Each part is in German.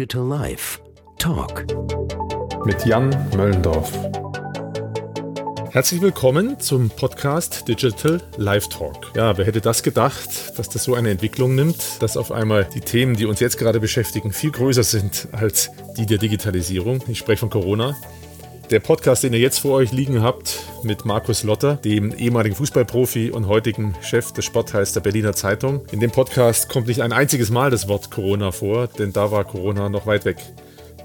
Digital Life Talk mit Jan Möllendorf. Herzlich willkommen zum Podcast Digital Live Talk. Ja, wer hätte das gedacht, dass das so eine Entwicklung nimmt, dass auf einmal die Themen, die uns jetzt gerade beschäftigen, viel größer sind als die der Digitalisierung. Ich spreche von Corona. Der Podcast, den ihr jetzt vor euch liegen habt, mit Markus Lotter, dem ehemaligen Fußballprofi und heutigen Chef des Sportteils der Berliner Zeitung. In dem Podcast kommt nicht ein einziges Mal das Wort Corona vor, denn da war Corona noch weit weg.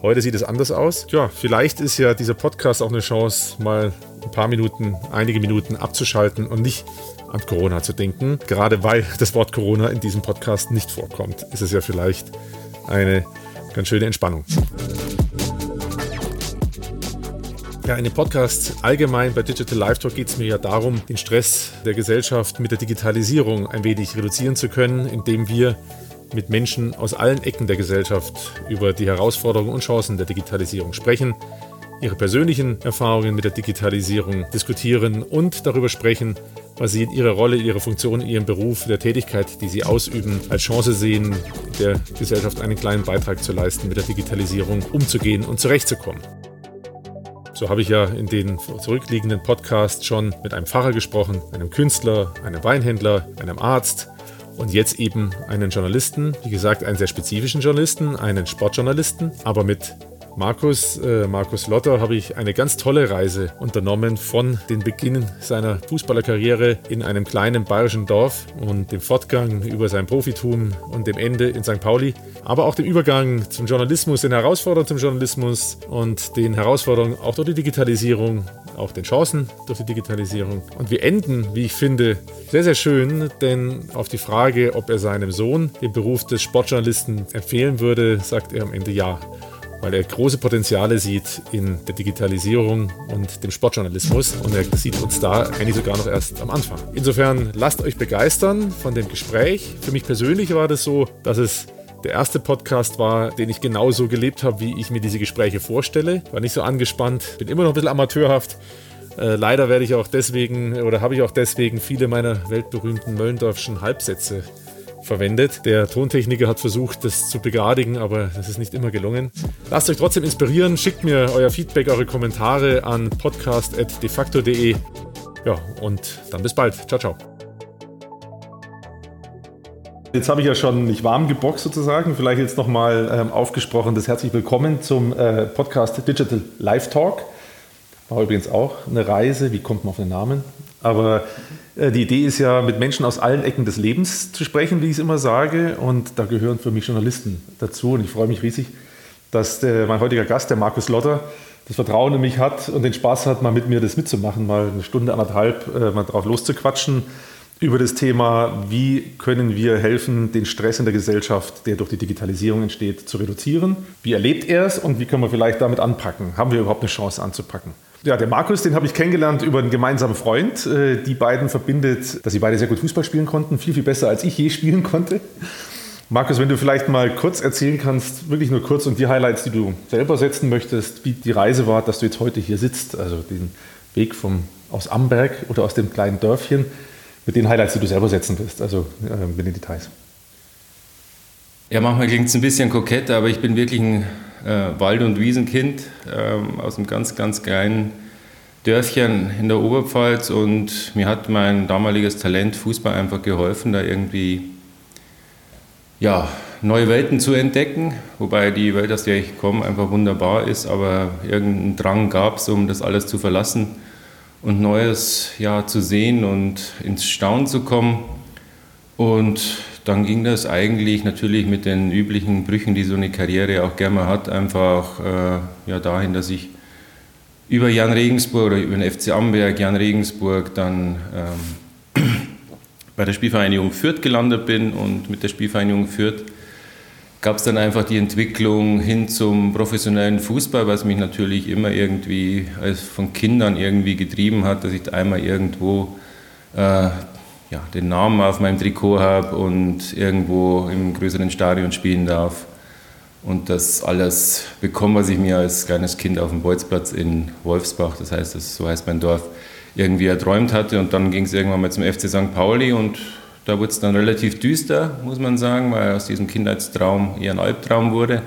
Heute sieht es anders aus. Ja, vielleicht ist ja dieser Podcast auch eine Chance, mal ein paar Minuten, einige Minuten abzuschalten und nicht an Corona zu denken. Gerade weil das Wort Corona in diesem Podcast nicht vorkommt, ist es ja vielleicht eine ganz schöne Entspannung. Ja, in dem Podcast allgemein bei Digital Live Talk geht es mir ja darum, den Stress der Gesellschaft mit der Digitalisierung ein wenig reduzieren zu können, indem wir mit Menschen aus allen Ecken der Gesellschaft über die Herausforderungen und Chancen der Digitalisierung sprechen, ihre persönlichen Erfahrungen mit der Digitalisierung diskutieren und darüber sprechen, was sie in ihrer Rolle, ihrer Funktion, in ihrem Beruf, der Tätigkeit, die sie ausüben, als Chance sehen, der Gesellschaft einen kleinen Beitrag zu leisten, mit der Digitalisierung umzugehen und zurechtzukommen. So habe ich ja in den zurückliegenden Podcasts schon mit einem Pfarrer gesprochen, einem Künstler, einem Weinhändler, einem Arzt und jetzt eben einen Journalisten, wie gesagt, einen sehr spezifischen Journalisten, einen Sportjournalisten, aber mit Markus, äh, Markus Lotter habe ich eine ganz tolle Reise unternommen von dem Beginn seiner Fußballerkarriere in einem kleinen bayerischen Dorf und dem Fortgang über sein Profitum und dem Ende in St. Pauli, aber auch dem Übergang zum Journalismus, den Herausforderungen zum Journalismus und den Herausforderungen auch durch die Digitalisierung, auch den Chancen durch die Digitalisierung. Und wir enden, wie ich finde, sehr, sehr schön, denn auf die Frage, ob er seinem Sohn den Beruf des Sportjournalisten empfehlen würde, sagt er am Ende ja weil er große Potenziale sieht in der Digitalisierung und dem Sportjournalismus und er sieht uns da eigentlich sogar noch erst am Anfang. Insofern lasst euch begeistern von dem Gespräch. Für mich persönlich war das so, dass es der erste Podcast war, den ich genauso gelebt habe, wie ich mir diese Gespräche vorstelle. War nicht so angespannt, bin immer noch ein bisschen amateurhaft. Äh, leider werde ich auch deswegen oder habe ich auch deswegen viele meiner weltberühmten Möllendorfschen Halbsätze verwendet. Der Tontechniker hat versucht, das zu begradigen, aber das ist nicht immer gelungen. Lasst euch trotzdem inspirieren, schickt mir euer Feedback, eure Kommentare an podcast.defacto.de. Ja, und dann bis bald. Ciao, ciao. Jetzt habe ich ja schon nicht warm geboxt sozusagen, vielleicht jetzt nochmal ähm, aufgesprochen, das herzlich willkommen zum äh, Podcast Digital Live Talk. War übrigens auch eine Reise, wie kommt man auf den Namen? Aber äh, die Idee ist ja, mit Menschen aus allen Ecken des Lebens zu sprechen, wie ich es immer sage. Und da gehören für mich Journalisten dazu. Und ich freue mich riesig, dass der, mein heutiger Gast, der Markus Lotter, das Vertrauen in mich hat und den Spaß hat, mal mit mir das mitzumachen, mal eine Stunde, anderthalb äh, mal drauf loszuquatschen über das Thema, wie können wir helfen, den Stress in der Gesellschaft, der durch die Digitalisierung entsteht, zu reduzieren. Wie erlebt er es und wie können wir vielleicht damit anpacken? Haben wir überhaupt eine Chance anzupacken? Ja, der Markus, den habe ich kennengelernt über einen gemeinsamen Freund. Äh, die beiden verbindet, dass sie beide sehr gut Fußball spielen konnten, viel, viel besser als ich je spielen konnte. Markus, wenn du vielleicht mal kurz erzählen kannst, wirklich nur kurz und die Highlights, die du selber setzen möchtest, wie die Reise war, dass du jetzt heute hier sitzt, also den Weg vom, aus Amberg oder aus dem kleinen Dörfchen, mit den Highlights, die du selber setzen wirst, also äh, mit den Details. Ja, manchmal klingt es ein bisschen kokett, aber ich bin wirklich ein äh, Wald- und Wiesenkind äh, aus einem ganz, ganz kleinen Dörfchen in der Oberpfalz. Und mir hat mein damaliges Talent Fußball einfach geholfen, da irgendwie ja, neue Welten zu entdecken, wobei die Welt, aus der ich komme, einfach wunderbar ist, aber irgendeinen Drang gab es, um das alles zu verlassen und Neues ja, zu sehen und ins Staunen zu kommen. Und dann ging das eigentlich natürlich mit den üblichen Brüchen, die so eine Karriere auch gerne mal hat, einfach äh, ja, dahin, dass ich über Jan Regensburg oder über den FC Amberg, Jan Regensburg, dann ähm, bei der Spielvereinigung Fürth gelandet bin und mit der Spielvereinigung Fürth gab es dann einfach die Entwicklung hin zum professionellen Fußball, was mich natürlich immer irgendwie als von Kindern irgendwie getrieben hat, dass ich einmal irgendwo äh, ja, den Namen auf meinem Trikot habe und irgendwo im größeren Stadion spielen darf und das alles bekomme, was ich mir als kleines Kind auf dem Bolzplatz in Wolfsbach, das heißt, das, so heißt mein Dorf, irgendwie erträumt hatte. Und dann ging es irgendwann mal zum FC St. Pauli und da wurde es dann relativ düster, muss man sagen, weil aus diesem Kindheitstraum eher ein Albtraum wurde.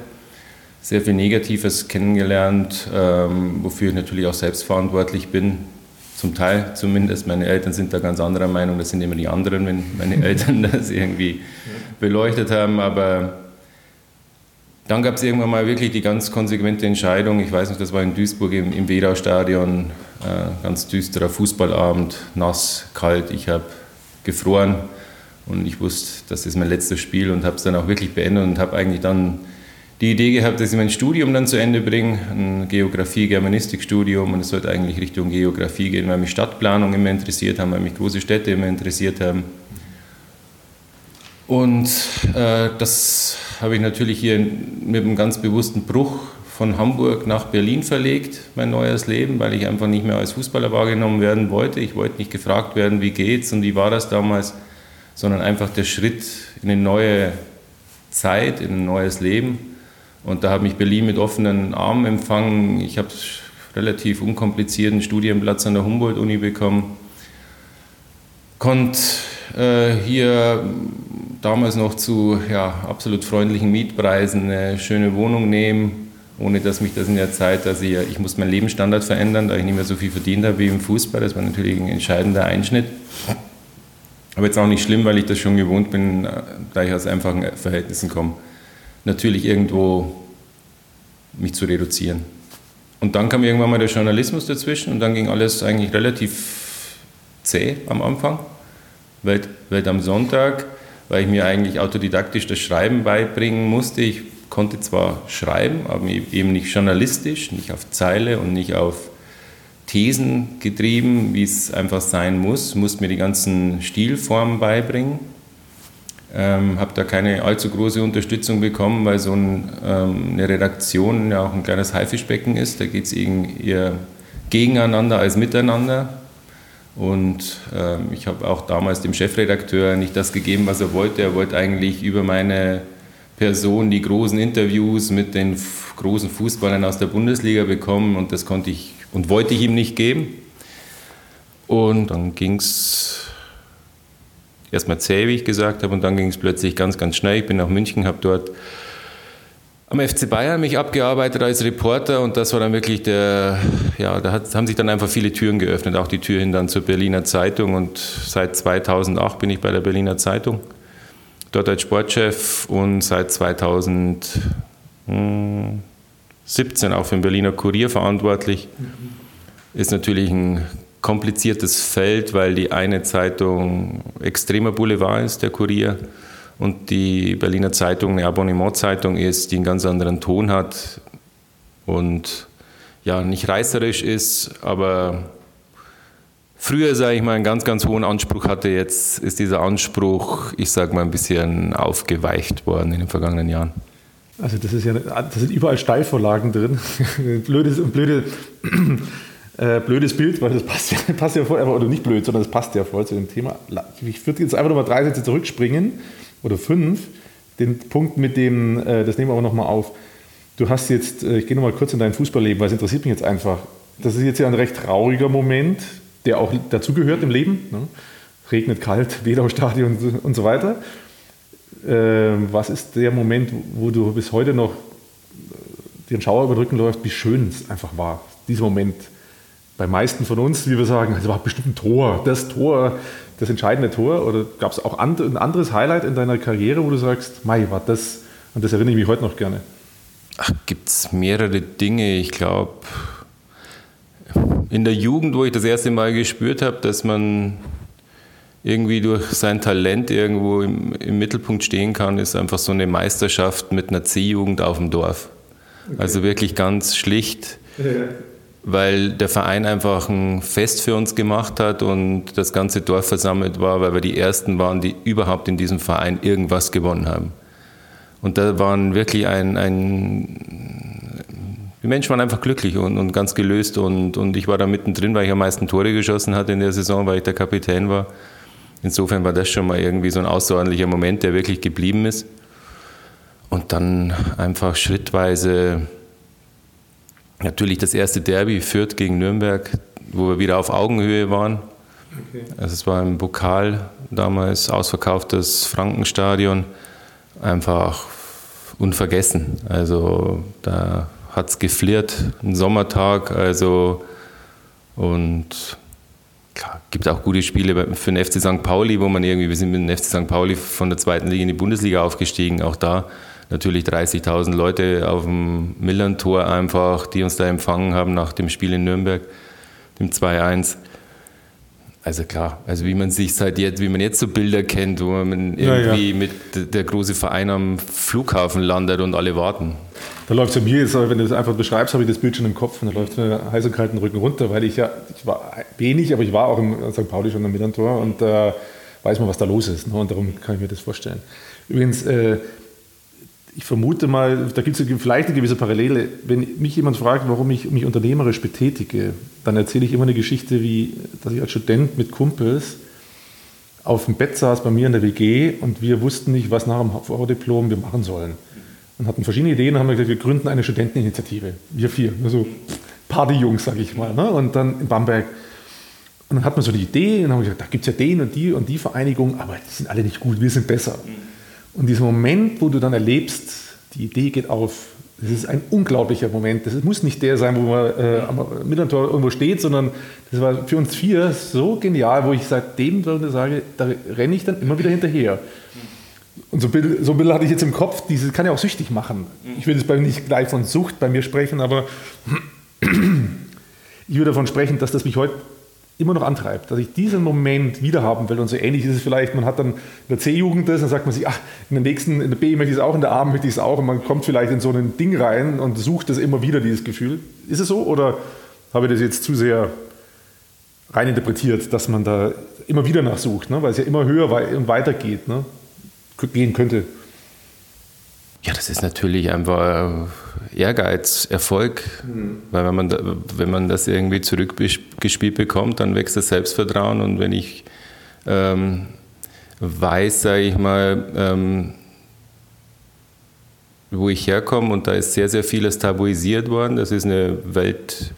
sehr viel Negatives kennengelernt, ähm, wofür ich natürlich auch selbst verantwortlich bin. Zum Teil zumindest. Meine Eltern sind da ganz anderer Meinung. Das sind immer die anderen, wenn meine Eltern das irgendwie beleuchtet haben. Aber dann gab es irgendwann mal wirklich die ganz konsequente Entscheidung. Ich weiß nicht, das war in Duisburg im, im Wedau-Stadion. Äh, ganz düsterer Fußballabend, nass, kalt. Ich habe gefroren und ich wusste, das ist mein letztes Spiel und habe es dann auch wirklich beendet und habe eigentlich dann die Idee gehabt, dass ich mein Studium dann zu Ende bringe, ein Geografie-Germanistik-Studium und es sollte eigentlich Richtung Geografie gehen, weil mich Stadtplanung immer interessiert haben, weil mich große Städte immer interessiert haben. Und äh, das habe ich natürlich hier mit einem ganz bewussten Bruch von Hamburg nach Berlin verlegt, mein neues Leben, weil ich einfach nicht mehr als Fußballer wahrgenommen werden wollte. Ich wollte nicht gefragt werden, wie geht's und wie war das damals, sondern einfach der Schritt in eine neue Zeit, in ein neues Leben. Und da habe mich Berlin mit offenen Armen empfangen. Ich habe relativ unkomplizierten Studienplatz an der Humboldt-Uni bekommen. Konnte äh, hier damals noch zu ja, absolut freundlichen Mietpreisen eine schöne Wohnung nehmen, ohne dass mich das in der Zeit, dass ich, ich muss meinen Lebensstandard verändern, da ich nicht mehr so viel verdient habe wie im Fußball. Das war natürlich ein entscheidender Einschnitt. Aber jetzt auch nicht schlimm, weil ich das schon gewohnt bin, äh, da ich aus einfachen Verhältnissen komme, natürlich irgendwo mich zu reduzieren. Und dann kam irgendwann mal der Journalismus dazwischen und dann ging alles eigentlich relativ zäh am Anfang. Welt, Welt am Sonntag, weil ich mir eigentlich autodidaktisch das Schreiben beibringen musste. Ich konnte zwar schreiben, aber eben nicht journalistisch, nicht auf Zeile und nicht auf Thesen getrieben, wie es einfach sein muss, musste mir die ganzen Stilformen beibringen. Ähm, habe da keine allzu große Unterstützung bekommen, weil so ein, ähm, eine Redaktion ja auch ein kleines Haifischbecken ist. Da geht es eher gegeneinander als miteinander. Und ähm, ich habe auch damals dem Chefredakteur nicht das gegeben, was er wollte. Er wollte eigentlich über meine Person die großen Interviews mit den großen Fußballern aus der Bundesliga bekommen und das konnte ich und wollte ich ihm nicht geben. Und dann ging es erstmal zäh, wie ich gesagt habe, und dann ging es plötzlich ganz, ganz schnell. Ich bin nach München, habe dort am FC Bayern mich abgearbeitet als Reporter und das war dann wirklich der, ja, da hat, haben sich dann einfach viele Türen geöffnet, auch die Tür hin dann zur Berliner Zeitung und seit 2008 bin ich bei der Berliner Zeitung, dort als Sportchef und seit 2017 auch für den Berliner Kurier verantwortlich. Ist natürlich ein kompliziertes Feld, weil die eine Zeitung extremer Boulevard ist, der Kurier und die Berliner Zeitung eine Abonnementzeitung ist, die einen ganz anderen Ton hat und ja, nicht reißerisch ist, aber früher, sage ich mal, einen ganz, ganz hohen Anspruch hatte. Jetzt ist dieser Anspruch, ich sage mal, ein bisschen aufgeweicht worden in den vergangenen Jahren. Also das ist ja, da sind überall Steilvorlagen drin. blödes, blöde, äh, blödes Bild, weil das passt ja, passt ja voll, oder nicht blöd, sondern das passt ja voll zu dem Thema. Ich würde jetzt einfach nochmal drei Sätze zurückspringen oder fünf, den Punkt mit dem, äh, das nehmen wir aber nochmal auf. Du hast jetzt, äh, ich gehe nochmal kurz in dein Fußballleben, weil es interessiert mich jetzt einfach. Das ist jetzt ja ein recht trauriger Moment, der auch dazugehört im Leben. Ne? Regnet kalt, Wedau-Stadion und so weiter. Ähm, was ist der Moment, wo du bis heute noch äh, den Schauer über den Rücken läuft, wie schön es einfach war, dieser Moment? Bei meisten von uns, wie wir sagen, es war bestimmt ein Tor, das Tor, das entscheidende Tor? Oder gab es auch ein anderes Highlight in deiner Karriere, wo du sagst, Mai, war das, und das erinnere ich mich heute noch gerne? Gibt es mehrere Dinge. Ich glaube, in der Jugend, wo ich das erste Mal gespürt habe, dass man irgendwie durch sein Talent irgendwo im, im Mittelpunkt stehen kann, ist einfach so eine Meisterschaft mit einer C-Jugend auf dem Dorf. Okay. Also wirklich ganz schlicht. Ja weil der Verein einfach ein Fest für uns gemacht hat und das ganze Dorf versammelt war, weil wir die Ersten waren, die überhaupt in diesem Verein irgendwas gewonnen haben. Und da waren wirklich ein, ein die Menschen waren einfach glücklich und, und ganz gelöst und, und ich war da mittendrin, weil ich am meisten Tore geschossen hatte in der Saison, weil ich der Kapitän war. Insofern war das schon mal irgendwie so ein außerordentlicher Moment, der wirklich geblieben ist. Und dann einfach schrittweise Natürlich das erste Derby Fürth gegen Nürnberg, wo wir wieder auf Augenhöhe waren. Okay. Also es war im Pokal damals ausverkauftes Frankenstadion. Einfach unvergessen. Also da hat es geflirrt, ein Sommertag, also und klar, gibt auch gute Spiele für den FC St. Pauli, wo man irgendwie, wir sind mit dem FC St. Pauli von der zweiten Liga in die Bundesliga aufgestiegen, auch da natürlich 30.000 Leute auf dem Millern-Tor einfach, die uns da empfangen haben nach dem Spiel in Nürnberg, dem 2-1. Also klar, also wie man sich seit jetzt, wie man jetzt so Bilder kennt, wo man irgendwie ja, ja. mit der große Verein am Flughafen landet und alle warten. Da läuft es mir jetzt, wenn du das einfach beschreibst, habe ich das Bild schon im Kopf und da läuft mir heiß und kalten Rücken runter, weil ich ja, ich war wenig, aber ich war auch im St. Pauli schon am Millantor und äh, weiß man, was da los ist. Ne? Und darum kann ich mir das vorstellen. Übrigens, äh, ich vermute mal, da gibt es vielleicht eine gewisse Parallele. Wenn mich jemand fragt, warum ich mich unternehmerisch betätige, dann erzähle ich immer eine Geschichte, wie dass ich als Student mit Kumpels auf dem Bett saß bei mir in der WG und wir wussten nicht, was nach dem Vordiplom wir machen sollen. Und hatten verschiedene Ideen und haben gesagt, wir gründen eine Studenteninitiative. Wir vier, also Partyjungs, sage ich mal. Ne? Und dann in Bamberg. Und dann hat man so die Idee und haben gesagt, da gibt es ja den und die und die Vereinigung, aber die sind alle nicht gut, wir sind besser. Und dieser Moment, wo du dann erlebst, die Idee geht auf, das ist ein unglaublicher Moment. Das muss nicht der sein, wo man äh, am Mitteltor irgendwo steht, sondern das war für uns vier so genial, wo ich seitdem sage, da renne ich dann immer wieder hinterher. Und so, so ein bisschen hatte ich jetzt im Kopf, diese kann ja auch süchtig machen. Ich will jetzt bei nicht gleich von Sucht bei mir sprechen, aber ich würde davon sprechen, dass das mich heute immer noch antreibt, dass ich diesen Moment wiederhaben will. Und so ähnlich ist es vielleicht, man hat dann in der C-Jugend das, dann sagt man sich, ach, in der nächsten, in der B möchte ich es auch, in der A möchte ich es auch. Und man kommt vielleicht in so ein Ding rein und sucht das immer wieder, dieses Gefühl. Ist es so oder habe ich das jetzt zu sehr rein interpretiert, dass man da immer wieder nachsucht, ne? weil es ja immer höher und weiter geht, ne? gehen könnte? Ja, das ist natürlich einfach Ehrgeiz, Erfolg. Mhm. Weil wenn man, wenn man das irgendwie zurückgespielt bekommt, dann wächst das Selbstvertrauen. Und wenn ich ähm, weiß, sage ich mal, ähm, wo ich herkomme, und da ist sehr, sehr vieles tabuisiert worden. Das ist eine Welt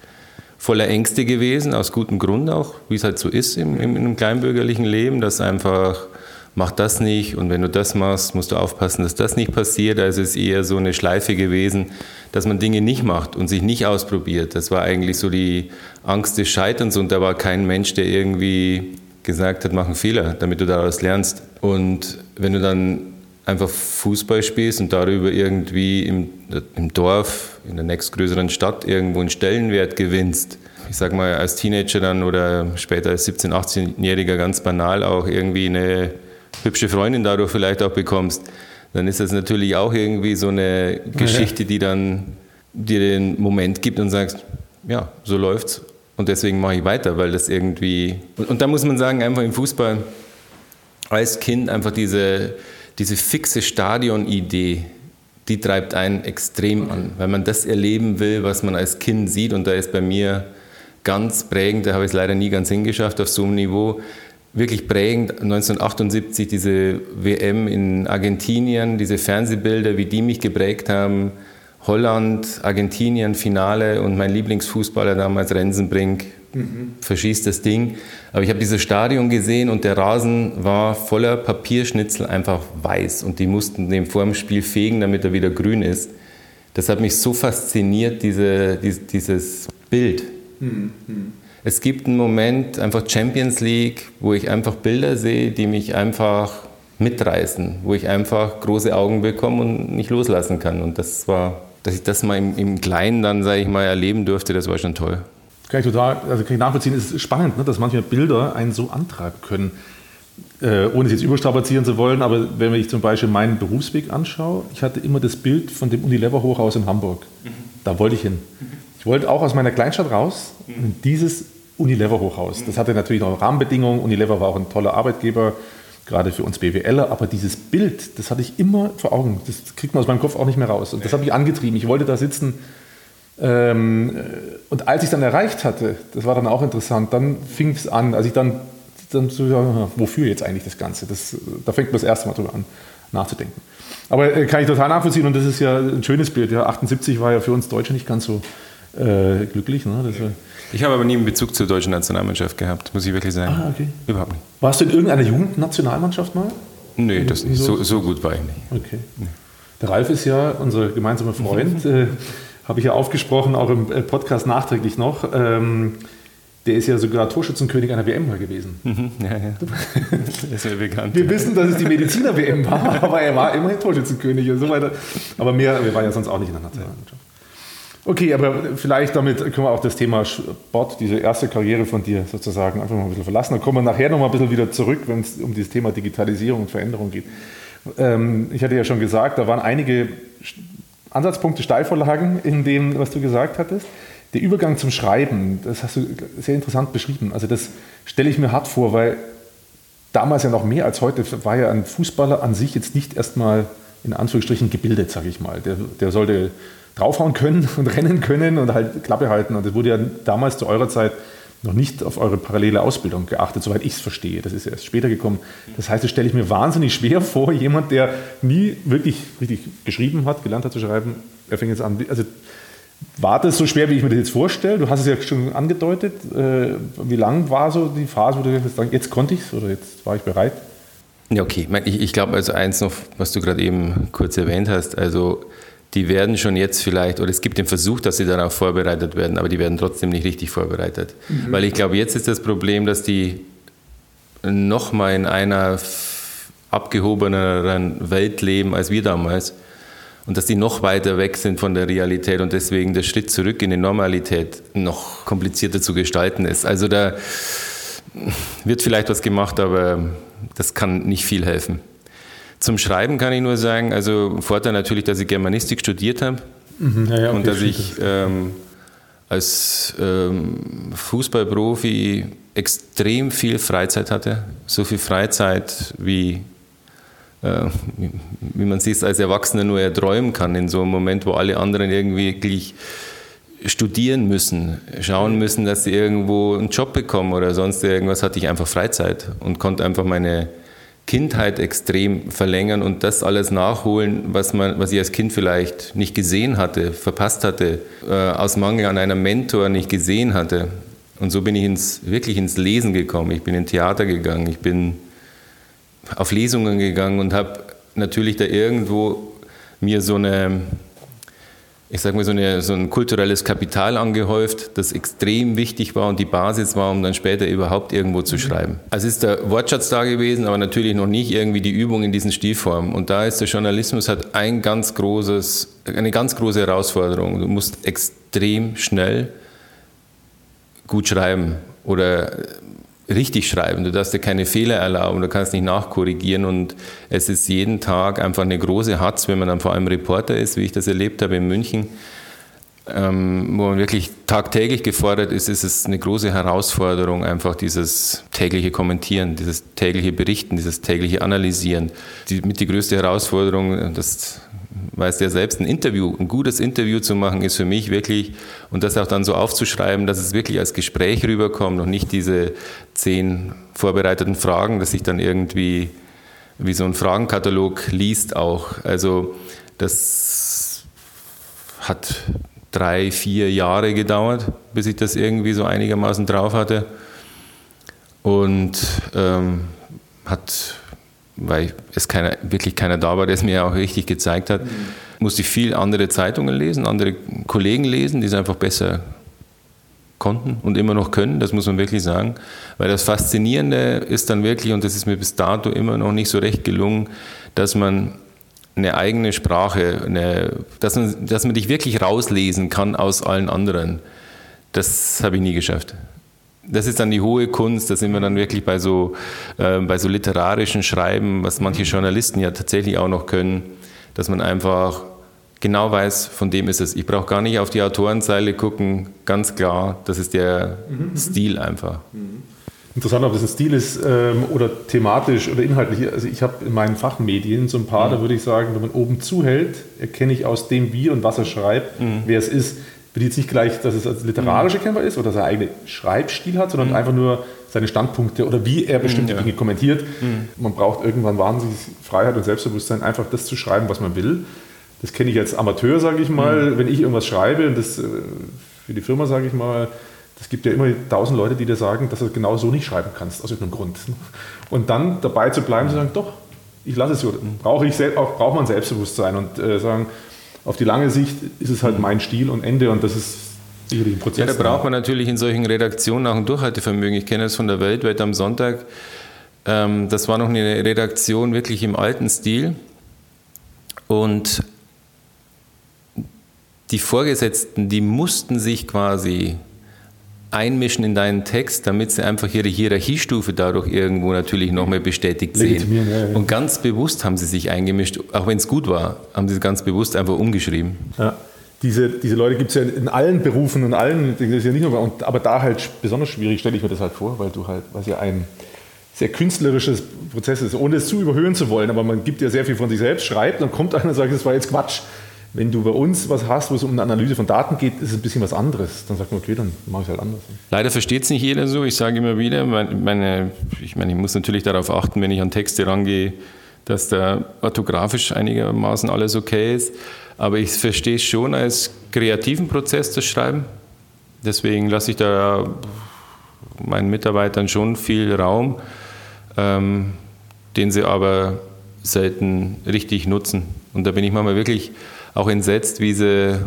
voller Ängste gewesen, aus gutem Grund auch, wie es halt so ist im, im, im kleinbürgerlichen Leben, dass einfach mach das nicht und wenn du das machst, musst du aufpassen, dass das nicht passiert. Also es ist eher so eine Schleife gewesen, dass man Dinge nicht macht und sich nicht ausprobiert. Das war eigentlich so die Angst des Scheiterns und da war kein Mensch, der irgendwie gesagt hat, mach einen Fehler, damit du daraus lernst. Und wenn du dann einfach Fußball spielst und darüber irgendwie im, im Dorf, in der nächstgrößeren Stadt irgendwo einen Stellenwert gewinnst, ich sag mal als Teenager dann oder später als 17-, 18-Jähriger ganz banal auch irgendwie eine hübsche Freundin dadurch vielleicht auch bekommst, dann ist das natürlich auch irgendwie so eine Geschichte, die dann dir den Moment gibt und sagst, ja, so läuft's und deswegen mache ich weiter, weil das irgendwie und, und da muss man sagen, einfach im Fußball als Kind einfach diese, diese fixe Stadionidee, die treibt einen extrem an, weil man das erleben will, was man als Kind sieht und da ist bei mir ganz prägend, da habe ich es leider nie ganz hingeschafft auf so einem Niveau, wirklich prägend 1978 diese WM in Argentinien, diese Fernsehbilder, wie die mich geprägt haben. Holland, Argentinien, Finale und mein Lieblingsfußballer damals, Rensenbrink, mhm. verschießt das Ding. Aber ich habe dieses Stadion gesehen und der Rasen war voller Papierschnitzel, einfach weiß. Und die mussten den vor dem Spiel fegen, damit er wieder grün ist. Das hat mich so fasziniert, diese, dieses Bild. Mhm. Es gibt einen Moment, einfach Champions League, wo ich einfach Bilder sehe, die mich einfach mitreißen, wo ich einfach große Augen bekomme und nicht loslassen kann. Und das war, dass ich das mal im, im Kleinen dann, sage ich mal, erleben durfte, das war schon toll. Kann ich total, also kann ich nachvollziehen, es ist spannend, ne, dass manche Bilder einen so antragen können. Äh, ohne es jetzt überstrapazieren zu wollen, aber wenn ich zum Beispiel meinen Berufsweg anschaue, ich hatte immer das Bild von dem Unilever-Hochhaus in Hamburg. Mhm. Da wollte ich hin. Ich wollte auch aus meiner Kleinstadt raus und dieses Unilever-Hochhaus. Das hatte natürlich noch Rahmenbedingungen. Unilever war auch ein toller Arbeitgeber, gerade für uns BWLer. Aber dieses Bild, das hatte ich immer vor Augen. Das kriegt man aus meinem Kopf auch nicht mehr raus. Und das hat mich angetrieben. Ich wollte da sitzen. Ähm, und als ich es dann erreicht hatte, das war dann auch interessant, dann fing es an, als ich dann, dann so, ja, wofür jetzt eigentlich das Ganze? Das, da fängt man das erste Mal drüber an, nachzudenken. Aber äh, kann ich total nachvollziehen und das ist ja ein schönes Bild. Ja, 78 war ja für uns Deutsche nicht ganz so äh, glücklich. Ne? Das, ich habe aber nie einen Bezug zur deutschen Nationalmannschaft gehabt, muss ich wirklich sagen. Ah, okay. Überhaupt nicht. Warst du in irgendeiner Jugendnationalmannschaft mal? Nee, das nicht. So, so gut war ich nicht. Okay. Nee. Der Ralf ist ja unser gemeinsamer Freund, äh, habe ich ja aufgesprochen, auch im äh, Podcast nachträglich noch. Ähm, der ist ja sogar Torschützenkönig einer WM mal gewesen. Mhm, ja, ja. Das ist mir bekannt. Wir wissen, dass es die Mediziner-WM war, aber er war immerhin Torschützenkönig und so weiter. Aber mehr, wir waren ja sonst auch nicht in der Nationalmannschaft. Okay, aber vielleicht damit können wir auch das Thema Sport, diese erste Karriere von dir sozusagen einfach mal ein bisschen verlassen. Dann kommen wir nachher noch mal ein bisschen wieder zurück, wenn es um dieses Thema Digitalisierung und Veränderung geht. Ähm, ich hatte ja schon gesagt, da waren einige Ansatzpunkte, Steilvorlagen in dem, was du gesagt hattest. Der Übergang zum Schreiben, das hast du sehr interessant beschrieben. Also das stelle ich mir hart vor, weil damals ja noch mehr als heute war ja ein Fußballer an sich jetzt nicht erstmal in Anführungsstrichen gebildet, sage ich mal. Der, der sollte draufhauen können und rennen können und halt Klappe halten. Und das wurde ja damals zu eurer Zeit noch nicht auf eure parallele Ausbildung geachtet, soweit ich es verstehe. Das ist erst später gekommen. Das heißt, das stelle ich mir wahnsinnig schwer vor, jemand, der nie wirklich richtig geschrieben hat, gelernt hat zu schreiben, er fängt jetzt an. Also war das so schwer, wie ich mir das jetzt vorstelle? Du hast es ja schon angedeutet. Äh, wie lang war so die Phase, wo du gesagt hast, jetzt konnte ich es oder jetzt war ich bereit? Ja, okay. Ich, ich glaube, also eins noch, was du gerade eben kurz erwähnt hast, also die werden schon jetzt vielleicht, oder es gibt den Versuch, dass sie darauf vorbereitet werden, aber die werden trotzdem nicht richtig vorbereitet. Mhm. Weil ich glaube, jetzt ist das Problem, dass die nochmal in einer abgehobeneren Welt leben als wir damals und dass die noch weiter weg sind von der Realität und deswegen der Schritt zurück in die Normalität noch komplizierter zu gestalten ist. Also da wird vielleicht was gemacht, aber das kann nicht viel helfen. Zum Schreiben kann ich nur sagen, also Vorteil natürlich, dass ich Germanistik studiert habe mhm, ja, ja, und dass ich ähm, als ähm, Fußballprofi extrem viel Freizeit hatte. So viel Freizeit, wie, äh, wie man sich als Erwachsener nur erträumen kann, in so einem Moment, wo alle anderen irgendwie wirklich studieren müssen, schauen müssen, dass sie irgendwo einen Job bekommen oder sonst irgendwas, hatte ich einfach Freizeit und konnte einfach meine Kindheit extrem verlängern und das alles nachholen, was, man, was ich als Kind vielleicht nicht gesehen hatte, verpasst hatte, äh, aus Mangel an einem Mentor nicht gesehen hatte. Und so bin ich ins, wirklich ins Lesen gekommen. Ich bin in Theater gegangen, ich bin auf Lesungen gegangen und habe natürlich da irgendwo mir so eine ich sage mal, so, eine, so, ein kulturelles Kapital angehäuft, das extrem wichtig war und die Basis war, um dann später überhaupt irgendwo zu schreiben. Also ist der Wortschatz da gewesen, aber natürlich noch nicht irgendwie die Übung in diesen Stilformen. Und da ist der Journalismus hat ein ganz großes, eine ganz große Herausforderung. Du musst extrem schnell gut schreiben oder richtig schreiben. Du darfst dir keine Fehler erlauben, du kannst nicht nachkorrigieren und es ist jeden Tag einfach eine große Hatz, wenn man dann vor allem Reporter ist, wie ich das erlebt habe in München, ähm, wo man wirklich tagtäglich gefordert ist, ist es eine große Herausforderung, einfach dieses tägliche Kommentieren, dieses tägliche Berichten, dieses tägliche Analysieren. Die, mit die größte Herausforderung, das weißt ja selbst, ein Interview, ein gutes Interview zu machen, ist für mich wirklich, und das auch dann so aufzuschreiben, dass es wirklich als Gespräch rüberkommt und nicht diese zehn vorbereiteten Fragen, dass sich dann irgendwie wie so ein Fragenkatalog liest auch. Also das hat drei, vier Jahre gedauert, bis ich das irgendwie so einigermaßen drauf hatte. Und ähm, hat weil es keiner, wirklich keiner da war, der es mir auch richtig gezeigt hat, mhm. musste ich viel andere Zeitungen lesen, andere Kollegen lesen, die es einfach besser konnten und immer noch können, das muss man wirklich sagen. Weil das Faszinierende ist dann wirklich, und das ist mir bis dato immer noch nicht so recht gelungen, dass man eine eigene Sprache, eine, dass, man, dass man dich wirklich rauslesen kann aus allen anderen. Das habe ich nie geschafft das ist dann die hohe Kunst, da sind wir dann wirklich bei so, äh, bei so literarischen Schreiben, was manche Journalisten ja tatsächlich auch noch können, dass man einfach genau weiß, von dem ist es. Ich brauche gar nicht auf die Autorenzeile gucken, ganz klar, das ist der mhm. Stil einfach. Mhm. Interessant, ob das ein Stil ist ähm, oder thematisch oder inhaltlich. Also ich habe in meinen Fachmedien so ein paar, mhm. da würde ich sagen, wenn man oben zuhält, erkenne ich aus dem Wie und was er schreibt, mhm. wer es ist will jetzt nicht gleich, dass es als literarische mhm. erkennbar ist oder seinen eigenen Schreibstil hat, sondern mhm. einfach nur seine Standpunkte oder wie er bestimmte ja. Dinge kommentiert. Mhm. Man braucht irgendwann wahnsinnig Freiheit und Selbstbewusstsein, einfach das zu schreiben, was man will. Das kenne ich als Amateur, sage ich mal. Mhm. Wenn ich irgendwas schreibe und das äh, für die Firma, sage ich mal, das gibt ja immer tausend Leute, die dir sagen, dass du genau so nicht schreiben kannst, aus irgendeinem Grund. Und dann dabei zu bleiben, zu sagen, doch, Ich lasse es so. Brauche ich auch braucht man Selbstbewusstsein und äh, sagen, auf die lange Sicht ist es halt mein Stil und Ende und das ist sicherlich ein Prozess. Ja, da braucht man natürlich in solchen Redaktionen auch ein Durchhaltevermögen. Ich kenne das von der Weltwelt am Sonntag. Ähm, das war noch eine Redaktion wirklich im alten Stil und die Vorgesetzten, die mussten sich quasi einmischen in deinen Text, damit sie einfach ihre Hierarchiestufe dadurch irgendwo natürlich noch mehr bestätigt sehen. Ja, ja. Und ganz bewusst haben sie sich eingemischt, auch wenn es gut war, haben sie ganz bewusst einfach umgeschrieben. Ja. Diese, diese Leute gibt es ja in allen Berufen und allen, das ist ja nicht nur, aber da halt besonders schwierig, stelle ich mir das halt vor, weil du halt, es ja ein sehr künstlerisches Prozess ist, ohne es zu überhöhen zu wollen, aber man gibt ja sehr viel von sich selbst, schreibt, dann kommt einer und sagt, das war jetzt Quatsch. Wenn du bei uns was hast, wo es um eine Analyse von Daten geht, ist es ein bisschen was anderes. Dann sagt man, okay, dann mache ich es halt anders. Leider versteht es nicht jeder so. Ich sage immer wieder, meine, ich meine, ich muss natürlich darauf achten, wenn ich an Texte rangehe, dass da orthografisch einigermaßen alles okay ist. Aber ich verstehe es schon als kreativen Prozess, das Schreiben. Deswegen lasse ich da meinen Mitarbeitern schon viel Raum, ähm, den sie aber selten richtig nutzen. Und da bin ich manchmal wirklich auch entsetzt, wie sie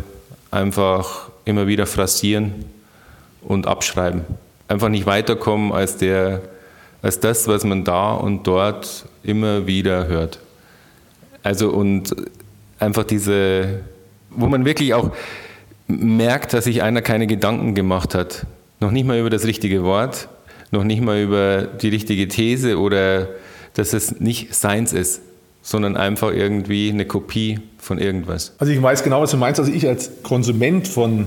einfach immer wieder phrasieren und abschreiben. Einfach nicht weiterkommen als, der, als das, was man da und dort immer wieder hört. Also und einfach diese, wo man wirklich auch merkt, dass sich einer keine Gedanken gemacht hat. Noch nicht mal über das richtige Wort, noch nicht mal über die richtige These oder dass es nicht seins ist, sondern einfach irgendwie eine Kopie von irgendwas. Also ich weiß genau, was du meinst. Also ich als Konsument von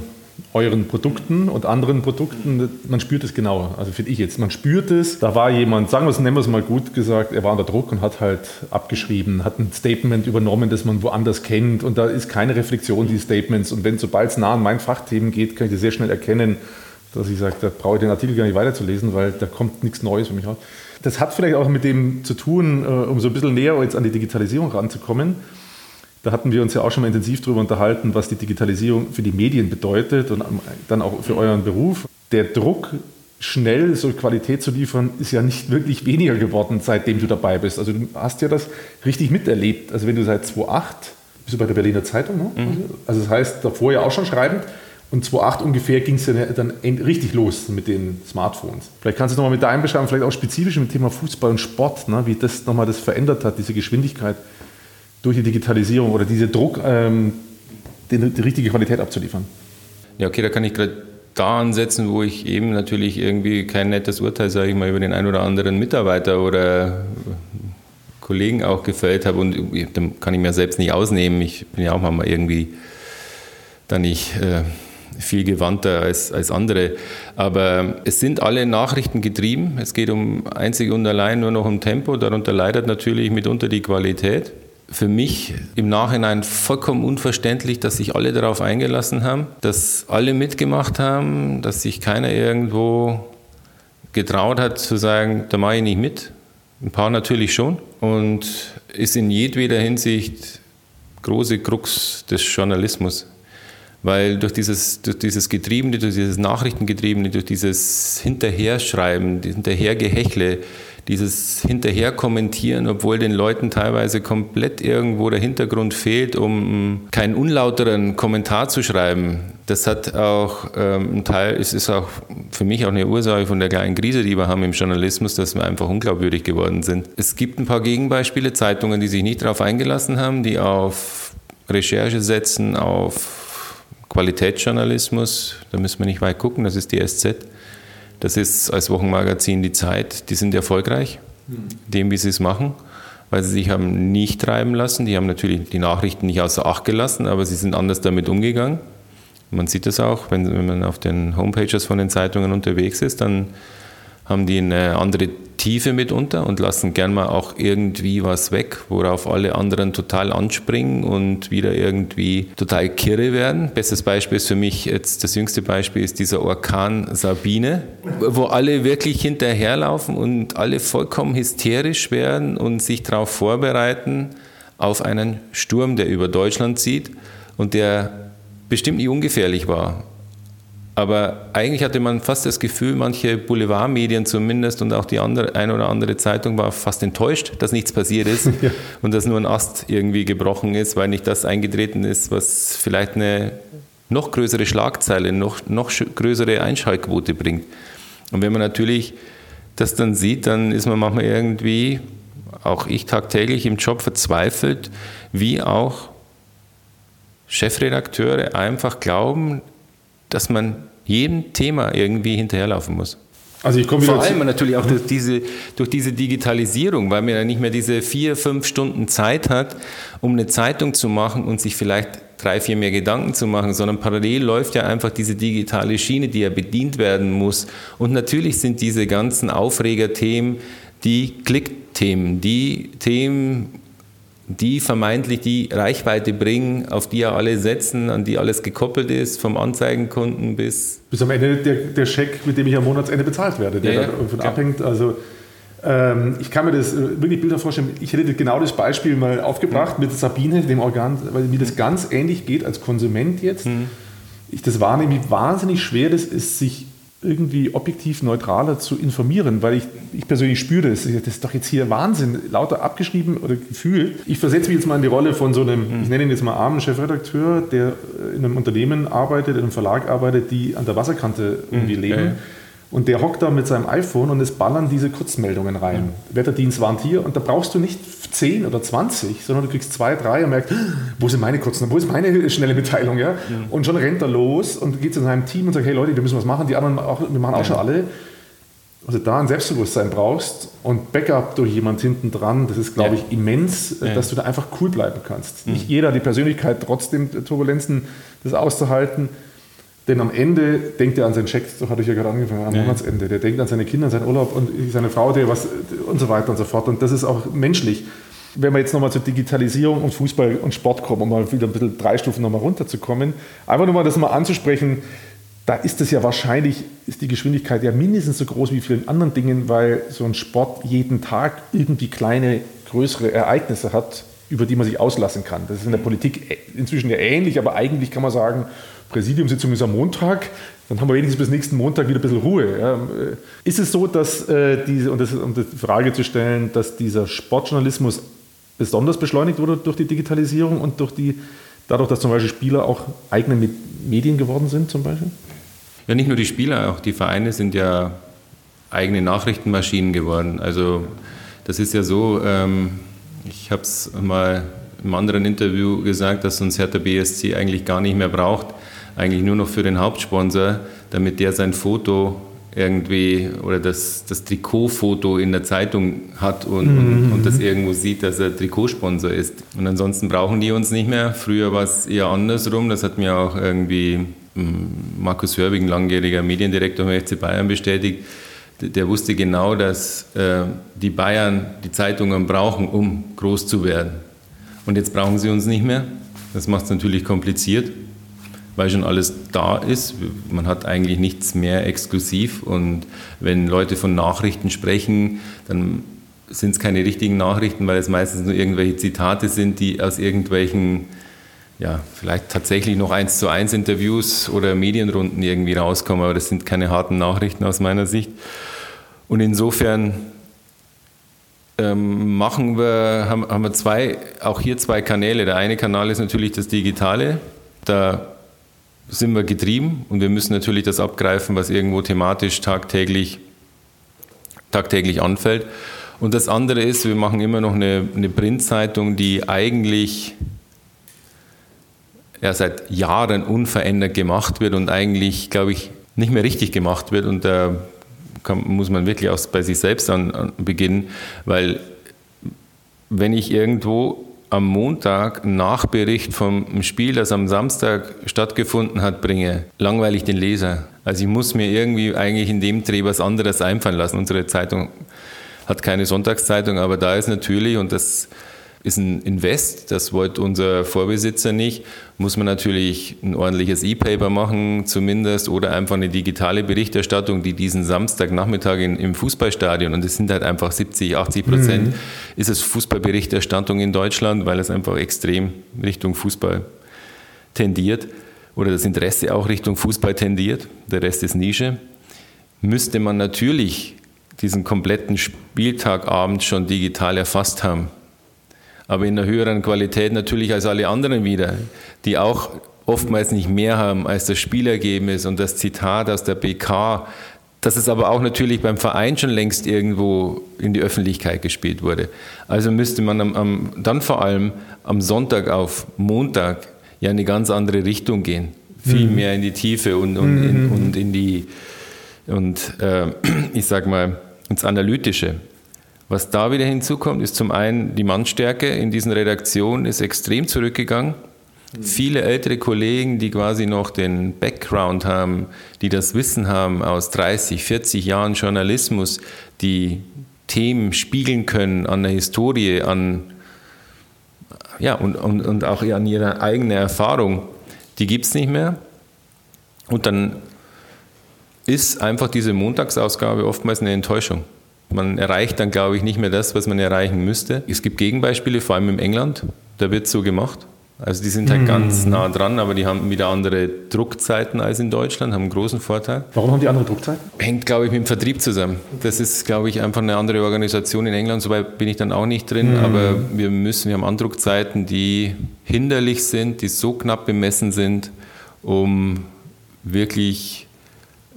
euren Produkten und anderen Produkten, man spürt es genauer. Also finde ich jetzt, man spürt es. Da war jemand, sagen wir es, nennen wir es mal gut gesagt, er war unter Druck und hat halt abgeschrieben, hat ein Statement übernommen, das man woanders kennt und da ist keine Reflexion dieses Statements. Und wenn sobald es nah an mein Fachthemen geht, kann ich das sehr schnell erkennen, dass ich sage, da brauche ich den Artikel gar nicht weiterzulesen, weil da kommt nichts Neues für mich raus. Das hat vielleicht auch mit dem zu tun, äh, um so ein bisschen näher jetzt an die Digitalisierung ranzukommen. Da hatten wir uns ja auch schon mal intensiv darüber unterhalten, was die Digitalisierung für die Medien bedeutet und dann auch für euren Beruf. Der Druck, schnell so Qualität zu liefern, ist ja nicht wirklich weniger geworden, seitdem du dabei bist. Also du hast ja das richtig miterlebt. Also wenn du seit 2008, bist du bei der Berliner Zeitung, ne? Mhm. Also das heißt, davor ja auch schon schreibend. Und 2008 ungefähr ging es dann richtig los mit den Smartphones. Vielleicht kannst du es nochmal mit deinem beschreiben, vielleicht auch spezifisch mit dem Thema Fußball und Sport, ne, wie das nochmal das verändert hat, diese Geschwindigkeit durch die Digitalisierung oder dieser Druck, ähm, die, die, richtige Qualität abzuliefern. Ja, okay, da kann ich gerade da ansetzen, wo ich eben natürlich irgendwie kein nettes Urteil, sage ich mal, über den einen oder anderen Mitarbeiter oder Kollegen auch gefällt habe. Und da kann ich mir selbst nicht ausnehmen. Ich bin ja auch mal irgendwie da nicht. Äh, viel gewandter als, als andere. Aber es sind alle Nachrichten getrieben. Es geht um einzig und allein nur noch um Tempo. Darunter leidet natürlich mitunter die Qualität. Für mich im Nachhinein vollkommen unverständlich, dass sich alle darauf eingelassen haben, dass alle mitgemacht haben, dass sich keiner irgendwo getraut hat zu sagen, da mache ich nicht mit. Ein paar natürlich schon. Und ist in jedweder Hinsicht große Krux des Journalismus. Weil durch dieses, durch dieses Getriebene, durch dieses Nachrichtengetriebene, durch dieses Hinterherschreiben, Hinterhergehechle, dieses Hinterherkommentieren, obwohl den Leuten teilweise komplett irgendwo der Hintergrund fehlt, um keinen unlauteren Kommentar zu schreiben. Das hat auch ähm, ein Teil, es ist auch für mich auch eine Ursache von der kleinen Krise, die wir haben im Journalismus, dass wir einfach unglaubwürdig geworden sind. Es gibt ein paar Gegenbeispiele, Zeitungen, die sich nicht darauf eingelassen haben, die auf Recherche setzen, auf Qualitätsjournalismus, da müssen wir nicht weit gucken, das ist die SZ. Das ist als Wochenmagazin die Zeit, die sind erfolgreich, mhm. dem wie sie es machen, weil sie sich haben nicht treiben lassen. Die haben natürlich die Nachrichten nicht außer Acht gelassen, aber sie sind anders damit umgegangen. Man sieht das auch, wenn, wenn man auf den Homepages von den Zeitungen unterwegs ist, dann haben die eine andere Tiefe mitunter und lassen gern mal auch irgendwie was weg, worauf alle anderen total anspringen und wieder irgendwie total kirre werden. Bestes Beispiel ist für mich jetzt, das jüngste Beispiel ist dieser Orkan Sabine, wo alle wirklich hinterherlaufen und alle vollkommen hysterisch werden und sich darauf vorbereiten auf einen Sturm, der über Deutschland zieht und der bestimmt nicht ungefährlich war Aber eigentlich hatte man fast das Gefühl, manche Boulevardmedien zumindest und auch die andere, ein oder andere Zeitung war fast enttäuscht, dass nichts passiert ist ja. und dass nur ein Ast irgendwie gebrochen ist, weil nicht das eingetreten ist, was vielleicht eine noch größere Schlagzeile, noch, noch größere Einschaltquote bringt. Und wenn man natürlich das dann sieht, dann ist man manchmal irgendwie, auch ich tagtäglich im Job verzweifelt, wie auch Chefredakteure einfach glauben, dass man jedem Thema irgendwie hinterherlaufen muss. Also ich komme Vor allem natürlich auch durch diese, durch diese Digitalisierung, weil man ja nicht mehr diese vier, fünf Stunden Zeit hat, um eine Zeitung zu machen und sich vielleicht drei, vier mehr Gedanken zu machen, sondern parallel läuft ja einfach diese digitale Schiene, die ja bedient werden muss. Und natürlich sind diese ganzen Aufregerthemen die Klickthemen, die Themen, die vermeintlich die Reichweite bringen, auf die ja alle setzen, an die alles gekoppelt ist, vom Anzeigenkunden bis. Bis am Ende der, der Scheck, mit dem ich am Monatsende bezahlt werde, der ja, ja, davon klar. abhängt. Also ähm, ich kann mir das äh, wirklich Bilder vorstellen. Ich hätte genau das Beispiel mal aufgebracht mhm. mit Sabine, dem Organ, weil mir das ganz ähnlich geht als Konsument jetzt. Mhm. Ich das wahrnehme, wie wahnsinnig schwer das ist, sich irgendwie objektiv neutraler zu informieren, weil ich, ich persönlich spüre das. Das ist doch jetzt hier Wahnsinn, lauter abgeschrieben oder Gefühl. Ich versetze mich jetzt mal in die Rolle von so einem, mhm. ich nenne ihn jetzt mal armen Chefredakteur, der in einem Unternehmen arbeitet, in einem Verlag arbeitet, die an der Wasserkante irgendwie mhm. leben. Und der hockt da mit seinem iPhone und es ballern diese Kurzmeldungen rein. Mhm. Wetterdienst warnt hier und da brauchst du nicht 10 oder 20, sondern du kriegst zwei, drei und merkst, wo sind meine kurzen, wo ist meine schnelle Mitteilung? Ja? Mhm. Und schon rennt er los und geht zu seinem Team und sagt, hey Leute, wir müssen was machen, die anderen auch, wir machen auch schon alle. Also da ein Selbstbewusstsein brauchst und Backup durch jemand hinten dran, das ist, glaube ja. ich, immens, ja. dass du da einfach cool bleiben kannst. Mhm. Nicht jeder hat die Persönlichkeit, trotzdem Turbulenzen das auszuhalten. Denn am Ende denkt er an seinen Check, so hatte ich ja gerade angefangen, am ja. Monatsende. Der denkt an seine Kinder, an seinen Urlaub und seine Frau, der was und so weiter und so fort. Und das ist auch menschlich. Wenn wir jetzt nochmal zur Digitalisierung und Fußball und Sport kommen, um mal wieder ein bisschen drei Stufen nochmal runterzukommen, einfach nur mal das mal anzusprechen, da ist es ja wahrscheinlich, ist die Geschwindigkeit ja mindestens so groß wie vielen anderen Dingen, weil so ein Sport jeden Tag irgendwie kleine, größere Ereignisse hat, über die man sich auslassen kann. Das ist in der Politik inzwischen ja ähnlich, aber eigentlich kann man sagen, Präsidiumssitzung ist am Montag, dann haben wir wenigstens bis nächsten Montag wieder ein bisschen Ruhe. Ja. Ist es so, dass äh, diese, und das um die Frage zu stellen, dass dieser Sportjournalismus besonders beschleunigt wurde durch die Digitalisierung und durch die, dadurch, dass zum Beispiel Spieler auch eigene Medien geworden sind, zum Beispiel? Ja, nicht nur die Spieler, auch die Vereine sind ja eigene Nachrichtenmaschinen geworden. Also das ist ja so, ähm, ich habe es mal im anderen Interview gesagt, dass uns Hertha BSC eigentlich gar nicht mehr braucht, eigentlich nur noch für den Hauptsponsor, damit der sein Foto irgendwie oder das, das Trikotfoto in der Zeitung hat und, mhm. und, und, das irgendwo sieht, dass er Trikotsponsor ist. Und ansonsten brauchen die uns nicht mehr. Früher war es eher andersrum. Das hat mir auch irgendwie hm, Markus Hörbig, ein langjähriger Mediendirektor beim FC Bayern, bestätigt. Der wusste genau, dass äh, die Bayern die Zeitungen brauchen, um groß zu werden. Und jetzt brauchen sie uns nicht mehr. Das macht es natürlich kompliziert weil schon alles da ist. Man hat eigentlich nichts mehr exklusiv und wenn Leute von Nachrichten sprechen, dann sind es keine richtigen Nachrichten, weil es meistens nur irgendwelche Zitate sind, die aus irgendwelchen, ja, vielleicht tatsächlich noch eins zu eins Interviews oder Medienrunden irgendwie rauskommen, aber das sind keine harten Nachrichten aus meiner Sicht. Und insofern ähm, machen wir, haben, haben wir zwei, auch hier zwei Kanäle. Der eine Kanal ist natürlich das Digitale. Da sind wir getrieben und wir müssen natürlich das abgreifen, was irgendwo thematisch tagtäglich, tagtäglich anfällt. Und das andere ist, wir machen immer noch eine, eine Printzeitung, die eigentlich ja, seit Jahren unverändert gemacht wird und eigentlich, glaube ich, nicht mehr richtig gemacht wird. Und da kann, muss man wirklich auch bei sich selbst an, an beginnen, weil wenn ich irgendwo am Montag Nachbericht vom Spiel, das am Samstag stattgefunden hat, bringe, langweilig den Leser. Also ich muss mir irgendwie eigentlich in dem Dreh was anderes einfallen lassen. Unsere Zeitung hat keine Sonntagszeitung, aber da ist natürlich, und das ist ein Invest, das wollte unser Vorbesitzer nicht, muss man natürlich ein ordentliches E-Paper machen zumindest oder einfach eine digitale Berichterstattung, die diesen Samstagnachmittag in, im Fußballstadion, und es sind halt einfach 70, 80 Prozent, mhm. ist es Fußballberichterstattung in Deutschland, weil es einfach extrem Richtung Fußball tendiert. oder das Interesse auch Richtung Fußball tendiert, der Rest ist Nische, müsste man natürlich diesen kompletten Spieltagabend schon digital erfasst haben. Aber in einer höheren Qualität natürlich als alle anderen wieder, die auch oftmals nicht mehr haben als das Spielergebnis und das Zitat aus der BK, dass es aber auch natürlich beim Verein schon längst irgendwo in die Öffentlichkeit gespielt wurde. Also müsste man am, am, dann vor allem am Sonntag auf Montag ja eine ganz andere Richtung gehen. Viel mhm. mehr in die Tiefe und, und, mhm. in, und in die, und äh, ich sag mal, ins Analytische. Was da wieder hinzukommt, ist zum einen die Mannstärke in diesen Redaktionen ist extrem zurückgegangen. Viele ältere Kollegen, die quasi noch den Background haben, die das Wissen haben aus 30, 40 Jahren Journalismus, die Themen spiegeln können an der Historie, an ja, und, und, und auch an ihre eigene Erfahrung, die gibt es nicht mehr. Und dann ist einfach diese Montagsausgabe oftmals eine Enttäuschung. Man erreicht dann, glaube ich, nicht mehr das, was man erreichen müsste. Es gibt Gegenbeispiele, vor allem in England, da wird so gemacht. Also die sind halt mhm. ganz nah dran, aber die haben wieder andere Druckzeiten als in Deutschland, haben einen großen Vorteil. Warum haben die andere Druckzeiten? Hängt, glaube ich, mit dem Vertrieb zusammen. Das ist, glaube ich, einfach eine andere Organisation in England. Soweit bin ich dann auch nicht drin, mhm. aber wir müssen, wir haben Andruckzeiten, die hinderlich sind, die so knapp bemessen sind, um wirklich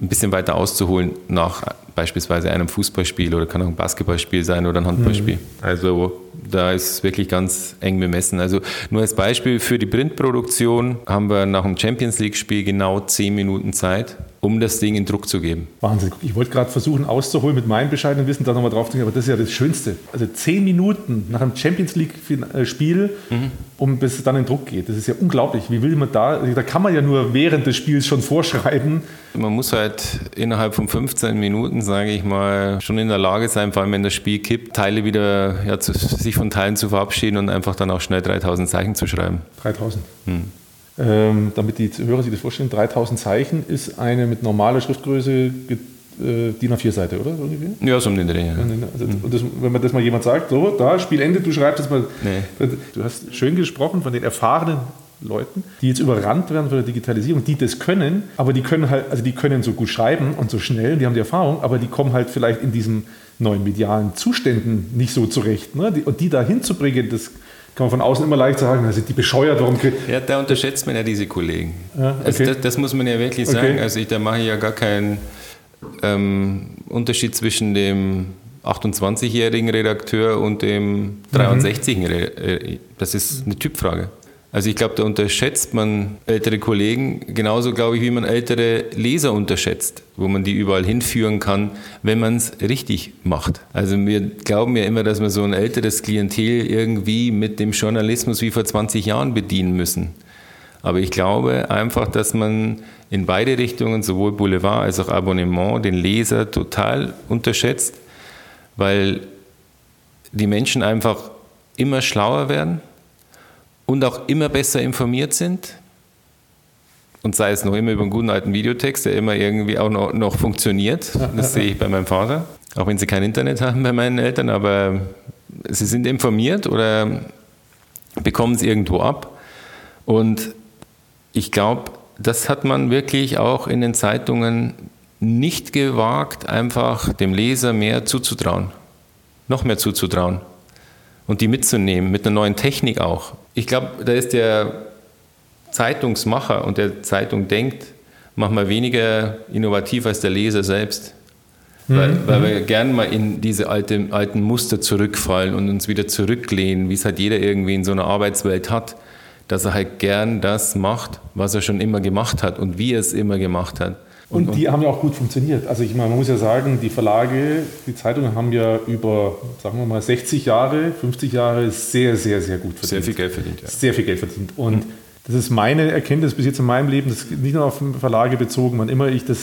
ein bisschen weiter auszuholen nach beispielsweise einem Fußballspiel oder kann auch ein Basketballspiel sein oder ein Handballspiel. Mhm. Also da ist es wirklich ganz eng bemessen. Also nur als Beispiel für die Printproduktion haben wir nach einem Champions League-Spiel genau zehn Minuten Zeit, um das Ding in Druck zu geben. Wahnsinn. Ich wollte gerade versuchen auszuholen mit meinem bescheidenen Wissen, da nochmal drauf zu gehen, aber das ist ja das Schönste. Also zehn Minuten nach einem Champions League-Spiel, mhm. um bis es dann in Druck geht. Das ist ja unglaublich. Wie will man da, da kann man ja nur während des Spiels schon vorschreiben. Man muss halt innerhalb von 15 Minuten, sage ich mal, schon in der Lage sein, vor allem wenn das Spiel kippt, Teile wieder ja, zu, sich von Teilen zu verabschieden und einfach dann auch schnell 3000 Zeichen zu schreiben. 3000. Hm. Ähm, damit die Hörer sich das vorstellen, 3000 Zeichen ist eine mit normaler Schriftgröße äh, DIN A4-Seite, oder? Ja, so um den Dreh. Ja. Also, das, wenn man das mal jemand sagt, so, da, Spielende, du schreibst es mal. Nee. Du hast schön gesprochen von den erfahrenen Leuten, die jetzt überrannt werden von der Digitalisierung, die das können, aber die können halt, also die können so gut schreiben und so schnell, die haben die Erfahrung, aber die kommen halt vielleicht in diesen neuen medialen Zuständen nicht so zurecht. Ne? Und die da hinzubringen, das kann man von außen immer leicht sagen, also die bescheuert, warum Ja, da unterschätzt man ja diese Kollegen. Ja, also okay. also das, das, muss man ja wirklich sagen. Okay. Also ich, da mache ich ja gar keinen ähm, Unterschied zwischen dem 28-jährigen Redakteur und dem 63-jährigen. Mhm. Das ist eine Typfrage. Also ich glaube, da unterschätzt man ältere Kollegen, genauso glaube ich, wie man ältere Leser unterschätzt, wo man die überall hinführen kann, wenn man es richtig macht. Also wir glauben ja immer, dass wir so ein älteres Klientel irgendwie mit dem Journalismus wie vor 20 Jahren bedienen müssen. Aber ich glaube einfach, dass man in beide Richtungen, sowohl Boulevard als auch Abonnement, den Leser total unterschätzt, weil die Menschen einfach immer schlauer werden und auch immer besser informiert sind. Und sei es noch immer über einen guten alten Videotext, der immer irgendwie auch noch, noch funktioniert. Das sehe ich bei meinem Vater. Auch wenn sie kein Internet haben bei meinen Eltern, aber sie sind informiert oder bekommen es irgendwo ab. Und ich glaube, das hat man wirklich auch in den Zeitungen nicht gewagt, einfach dem Leser mehr zuzutrauen, noch mehr zuzutrauen und die mitzunehmen, mit einer neuen Technik auch. Ich glaube, da ist der Zeitungsmacher und der Zeitung denkt manchmal weniger innovativ als der Leser selbst. Mhm. Weil, weil, wir gerne mal in diese alte, alten Muster zurückfallen und uns wieder zurücklehnen, wie es halt jeder irgendwie in so einer Arbeitswelt hat, dass er halt gern das macht, was er schon immer gemacht hat und wie er es immer gemacht hat. Und, und, die haben ja auch gut funktioniert. Also ich meine, man muss ja sagen, die Verlage, die Zeitungen haben ja über, sagen wir mal, 60 Jahre, 50 Jahre sehr, sehr, sehr gut verdient. Sehr viel Geld verdient, ja. Sehr viel Geld verdient. Und mhm. das ist meine Erkenntnis bis jetzt in meinem Leben, das ist nicht nur auf Verlage bezogen, wann immer ich das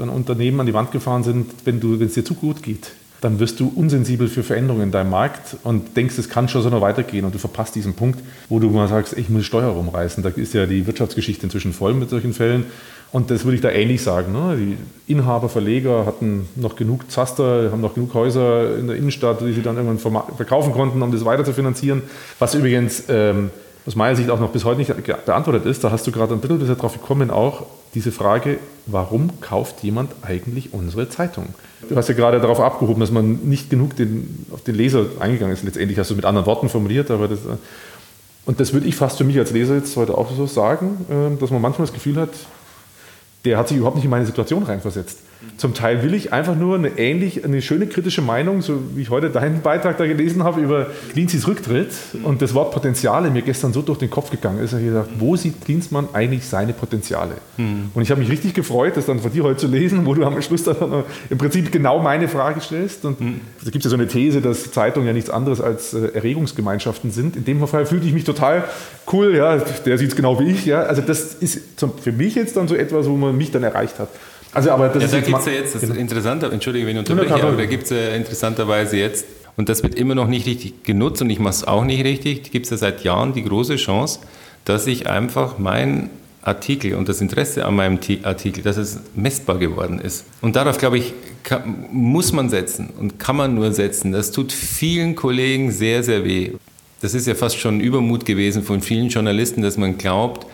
an Unternehmen an die Wand gefahren sind, wenn du, wenn es dir zu gut geht, dann wirst du unsensibel für Veränderungen in deinem Markt und denkst, es kann schon so noch weitergehen und du verpasst diesen Punkt, wo du mal sagst, ich muss Steuer rumreißen. Da ist ja die Wirtschaftsgeschichte inzwischen voll mit solchen Fällen und das würde ich da ähnlich sagen. Ne? Die Inhaber, Verleger hatten noch genug Zaster, haben noch genug Häuser in der Innenstadt, die sie dann irgendwann verkaufen konnten, um das weiter zu finanzieren. Was übrigens ähm, aus meiner Sicht auch noch bis heute nicht beantwortet ist, da hast du gerade ein bisschen darauf gekommen, auch diese Frage, warum kauft jemand eigentlich unsere Zeitung? Du hast ja gerade darauf abgehoben, dass man nicht genug den, auf den Leser eingegangen ist. Letztendlich hast du mit anderen Worten formuliert, aber das, und das würde ich fast für mich als Leser jetzt heute auch so sagen, äh, dass man manchmal das Gefühl hat, der hat sich überhaupt nicht in meine Situation reinversetzt. Zum Teil will ich einfach nur eine ähnlich, eine schöne kritische Meinung, so wie ich heute deinen Beitrag da gelesen habe über Klinzis Rücktritt und das Wort Potenziale mir gestern so durch den Kopf gegangen ist. Ich habe gedacht, wo sieht Klinsmann eigentlich seine Potenziale? Mhm. Und ich habe mich richtig gefreut, das dann von dir heute zu lesen, wo du am Schluss dann im Prinzip genau meine Frage stellst. Und mhm. da gibt es ja so eine These, dass Zeitungen ja nichts anderes als äh, Erregungsgemeinschaften sind. In dem Fall fühlte ich mich total cool, ja, der sieht es genau wie ich. Ja. Also das ist für mich jetzt dann so etwas, wo man mich dann erreicht hat. Also, aber das ja, da gibt es ja jetzt, das genau. Interessanter, entschuldige, wenn ich unterbreche, aber da gibt es ja interessanterweise jetzt, und das wird immer noch nicht richtig genutzt und ich mache es auch nicht richtig, gibt es ja seit Jahren die große Chance, dass ich einfach mein Artikel und das Interesse an meinem Artikel, dass es messbar geworden ist. Und darauf, glaube ich, kann, muss man setzen und kann man nur setzen. Das tut vielen Kollegen sehr, sehr weh. Das ist ja fast schon Übermut gewesen von vielen Journalisten, dass man glaubt,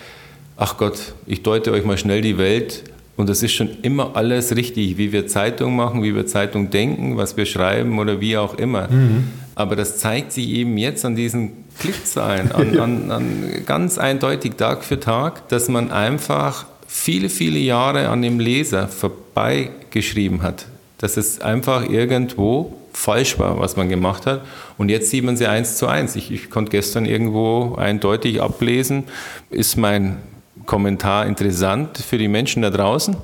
ach Gott, ich deute euch mal schnell die Welt und das ist schon immer alles richtig, wie wir Zeitung machen, wie wir Zeitung denken, was wir schreiben oder wie auch immer. Mhm. Aber das zeigt sich eben jetzt an diesen Klickzahlen, an, an, an ganz eindeutig Tag für Tag, dass man einfach viele, viele Jahre an dem Leser vorbeigeschrieben hat. Dass es einfach irgendwo falsch war, was man gemacht hat. Und jetzt sieht man sie eins zu eins. Ich, ich konnte gestern irgendwo eindeutig ablesen, ist mein Kommentar interessant für die Menschen da draußen,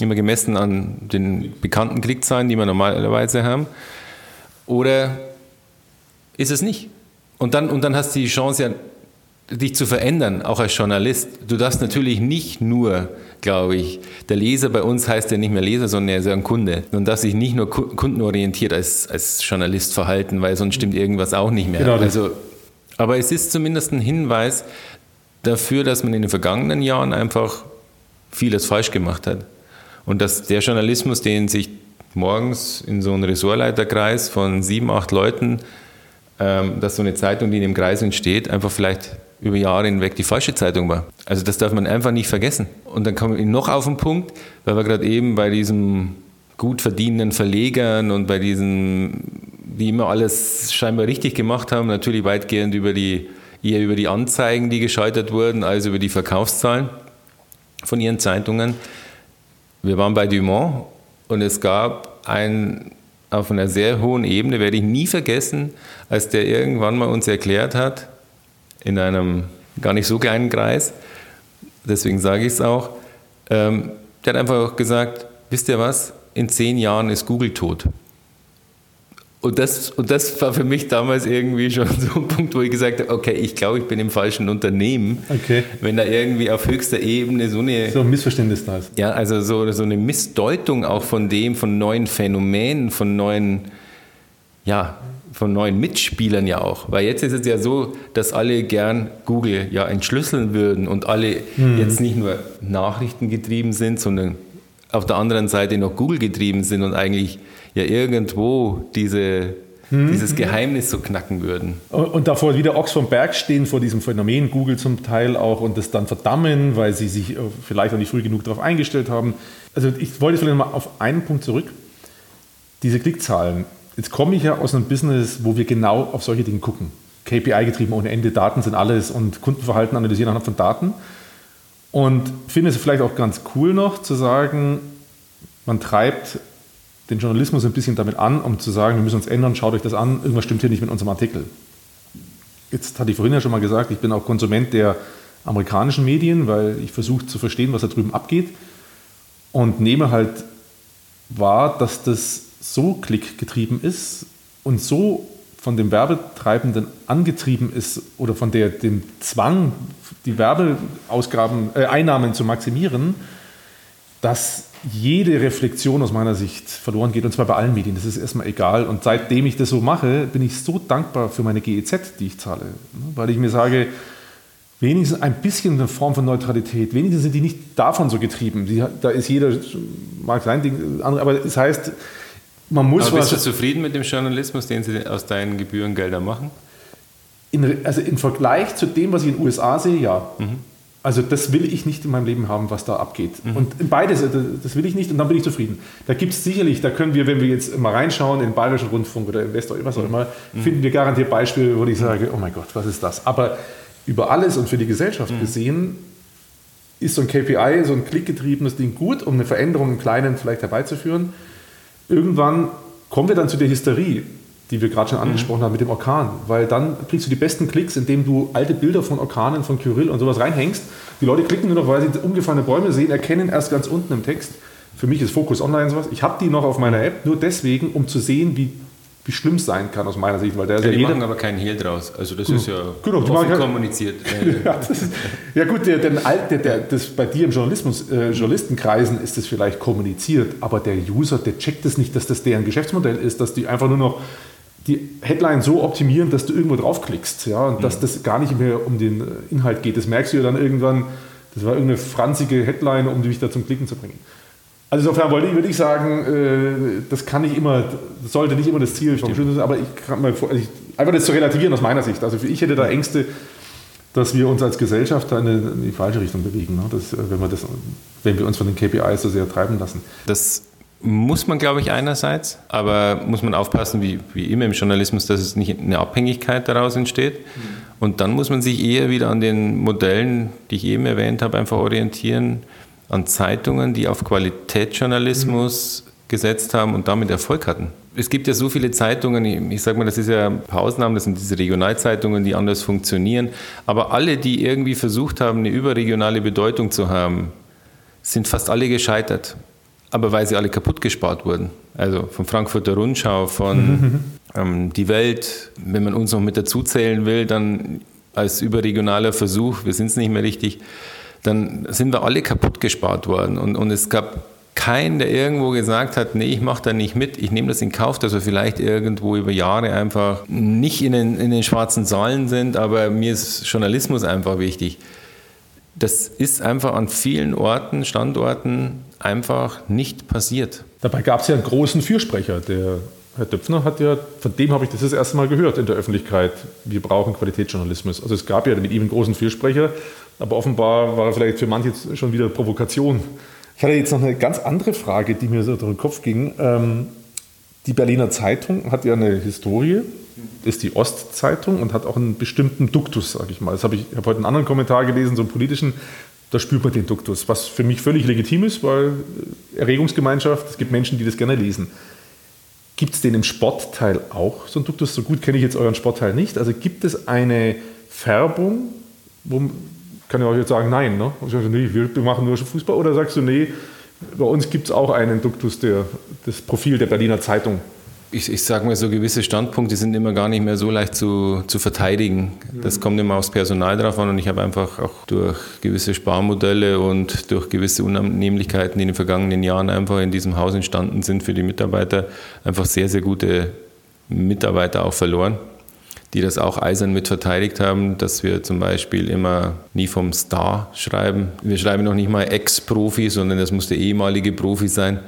immer gemessen an den bekannten Klickzahlen, die wir normalerweise haben, oder ist es nicht? Und dann, und dann hast du die Chance, ja, dich zu verändern, auch als Journalist. Du darfst natürlich nicht nur, glaube ich, der Leser bei uns heißt ja nicht mehr Leser, sondern er ist ja ein Kunde. Und darf sich nicht nur kundenorientiert als, als Journalist verhalten, weil sonst stimmt irgendwas auch nicht mehr. Genau also, aber es ist zumindest ein Hinweis, dafür, dass man in den vergangenen Jahren einfach vieles falsch gemacht hat. Und dass der Journalismus, den sich morgens in so einem Ressortleiterkreis von sieben, acht Leuten, ähm, dass so eine Zeitung, die in dem Kreis entsteht, einfach vielleicht über Jahre hinweg die falsche Zeitung war. Also das darf man einfach nicht vergessen. Und dann kommen wir noch auf den Punkt, weil wir gerade eben bei diesen gut verdienenden Verlegern und bei diesen, die immer alles scheinbar richtig gemacht haben, natürlich weitgehend über die eher über die Anzeigen, die geschaltet wurden, als über die Verkaufszahlen von ihren Zeitungen. Wir waren bei Dumont und es gab ein, auf einer sehr hohen Ebene, werde ich nie vergessen, als der irgendwann mal uns erklärt hat, in einem gar nicht so kleinen Kreis, deswegen sage ich es auch, ähm, der hat einfach gesagt, wisst ihr was, in zehn Jahren ist Google tot. Und das, und das war für mich damals irgendwie schon so ein Punkt, wo ich gesagt habe, okay, ich glaube, ich bin im falschen Unternehmen. Okay. Wenn da irgendwie auf höchster Ebene so eine... So ein Missverständnis da ist. Ja, also so, so eine Missdeutung auch von dem, von neuen Phänomenen, von neuen, ja, von neuen Mitspielern ja auch. Weil jetzt ist es ja so, dass alle gern Google ja entschlüsseln würden und alle mhm. jetzt nicht nur Nachrichten getrieben sind, sondern auf der anderen Seite noch Google getrieben sind und eigentlich ja irgendwo diese, hm. dieses Geheimnis so knacken würden. Und davor wieder Ochs vom Berg stehen vor diesem Phänomen, Google zum Teil auch, und das dann verdammen, weil sie sich äh, vielleicht auch nicht früh genug darauf eingestellt haben. Also ich wollte vielleicht mal auf einen Punkt zurück. Diese Klickzahlen. Jetzt komme ich ja aus einem Business, wo wir genau auf solche Dinge gucken. KPI getrieben ohne Ende, Daten sind alles und Kundenverhalten analysieren anhand von Daten. Und finde es vielleicht auch ganz cool noch zu sagen, man treibt den Journalismus ein bisschen damit an, um zu sagen, wir müssen uns ändern, schaut euch das an, irgendwas stimmt hier nicht mit unserem Artikel. Jetzt hatte ich vorhin ja schon mal gesagt, ich bin auch Konsument der amerikanischen Medien, weil ich versuche zu verstehen, was da drüben abgeht und nehme halt wahr, dass das so klickgetrieben ist und so von dem Werbetreibenden angetrieben ist oder von der, dem Zwang, die Werbeausgaben, äh, Einnahmen zu maximieren, dass jede Reflexion aus meiner Sicht verloren geht, und zwar bei allen Medien. Das ist erstmal egal. Und seitdem ich das so mache, bin ich so dankbar für meine GEZ, die ich zahle. Weil ich mir sage, wenigstens ein bisschen eine Form von Neutralität, wenigstens sind die nicht davon so getrieben. Die, da ist jeder, mag sein Ding, aber das heißt, man muss aber bist du zufrieden mit dem Journalismus, den sie aus deinen Gebührengeldern machen? In, also im Vergleich zu dem, was ich in den USA sehe, ja. Mhm. Also das will ich nicht in meinem Leben haben, was da abgeht. Mhm. Und beides, das will ich nicht und dann bin ich zufrieden. Da gibt es sicherlich, da können wir, wenn wir jetzt mal reinschauen, in den Bayerischen Rundfunk oder in Westdeutsch, was auch immer, mhm. finden wir garantiert Beispiele, wo ich sage, oh mein Gott, was ist das? Aber über alles und für die Gesellschaft mhm. gesehen ist so ein KPI, so ein klickgetriebenes Ding gut, um eine Veränderung im Kleinen vielleicht herbeizuführen. Irgendwann kommen wir dann zu der Hysterie die wir gerade schon mhm. angesprochen mhm. haben mit dem Orkan. Weil dann kriegst du die besten Klicks, indem du alte Bilder von Orkanen, von Kyrill und sowas reinhängst. Die Leute klicken nur noch, weil sie umgefallene Bäume sehen, erkennen erst ganz unten im Text. Für mich ist Focus Online sowas. Ich habe die noch auf meiner App, nur deswegen, um zu sehen, wie, wie schlimm es sein kann aus meiner Sicht. Weil der ja, die machen aber keinen Hehl draus. Also das genau. ist ja genau, offen kommuniziert. ja, ist, ja, gut, der, der, der, der, das, bei dir im Journalismus, äh, Journalistenkreisen ist das vielleicht kommuniziert, aber der User, der checkt es das nicht, dass das deren Geschäftsmodell ist, dass die einfach nur noch die Headline so optimieren, dass du irgendwo draufklickst ja, und mhm. dass das gar nicht mehr um den Inhalt geht. Das merkst du ja dann irgendwann, das war irgendeine franzige Headline, um dich da zum Klicken zu bringen. Also insofern wollte ich, würde ich sagen, äh, das kann nicht immer, das sollte nicht immer das Ziel vom sein, aber ich kann mal also ich, einfach das zu relativieren aus meiner Sicht. Also ich hätte da Ängste, dass wir uns als Gesellschaft da in, die falsche Richtung bewegen, ne? das, wenn, wir das, wenn wir uns von den KPIs so sehr treiben lassen. Das muss man, glaube ich, einerseits, aber muss man aufpassen, wie, wie immer im Journalismus, dass es nicht eine Abhängigkeit daraus entsteht. Mhm. Und dann muss man sich eher wieder an den Modellen, die ich eben erwähnt habe, einfach orientieren, an Zeitungen, die auf Qualitätsjournalismus mhm. gesetzt haben und damit Erfolg hatten. Es gibt ja so viele Zeitungen, ich sage mal, das ist ja Pausennamen, das sind diese Regionalzeitungen, die anders funktionieren, aber alle, die irgendwie versucht haben, eine überregionale Bedeutung zu haben, sind fast alle gescheitert aber weil sie alle kaputt gespart wurden. Also von Frankfurter Rundschau, von ähm, Die Welt, wenn man uns noch mit dazu zählen will, dann als überregionaler Versuch, wir sind es nicht mehr richtig, dann sind wir alle kaputt gespart worden. Und, und es gab keinen, der irgendwo gesagt hat, nee, ich mache da nicht mit, ich nehme das in Kauf, dass wir vielleicht irgendwo über Jahre einfach nicht in den, in den schwarzen Zahlen sind, aber mir ist Journalismus einfach wichtig. Das ist einfach an vielen Orten, Standorten einfach nicht passiert. Dabei gab es ja einen großen Fürsprecher. Der Herr Döpfner hat ja, von dem habe ich das das erste Mal gehört in der Öffentlichkeit, wir brauchen Qualitätsjournalismus. Also es gab ja mit ihm einen großen Fürsprecher, aber offenbar war er vielleicht für manche schon wieder Provokation. Ich hatte jetzt noch eine ganz andere Frage, die mir so durch den Kopf ging. Ähm, die Berliner Zeitung hat ja eine Historie, ist die Ostzeitung und hat auch einen bestimmten Duktus, sage ich mal. Das habe ich, ich habe heute einen anderen Kommentar gelesen, so einen politischen, da spürt man den Duktus, was für mich völlig legitim ist, weil Erregungsgemeinschaft, es gibt Menschen, die das gerne lesen. Gibt es den im Sportteil auch, so ein Duktus? So gut kenne ich jetzt euren Sportteil nicht. Also gibt es eine Färbung, wo kann ich euch jetzt sagen, nein, ne? Also, nee, wir machen nur Fußball oder sagst du, nee, bei uns gibt es auch einen Duktus, der, das Profil der Berliner Zeitung ich, ich sage mal, so gewisse Standpunkte sind immer gar nicht mehr so leicht zu, zu verteidigen. Das kommt immer aufs Personal drauf an und ich habe einfach auch durch gewisse Sparmodelle und durch gewisse Unannehmlichkeiten, die in den vergangenen Jahren einfach in diesem Haus entstanden sind für die Mitarbeiter, einfach sehr, sehr gute Mitarbeiter auch verloren, die das auch eisern mit verteidigt haben, dass wir zum Beispiel immer nie vom Star schreiben. Wir schreiben noch nicht mal Ex-Profi, sondern das muss der ehemalige Profi sein.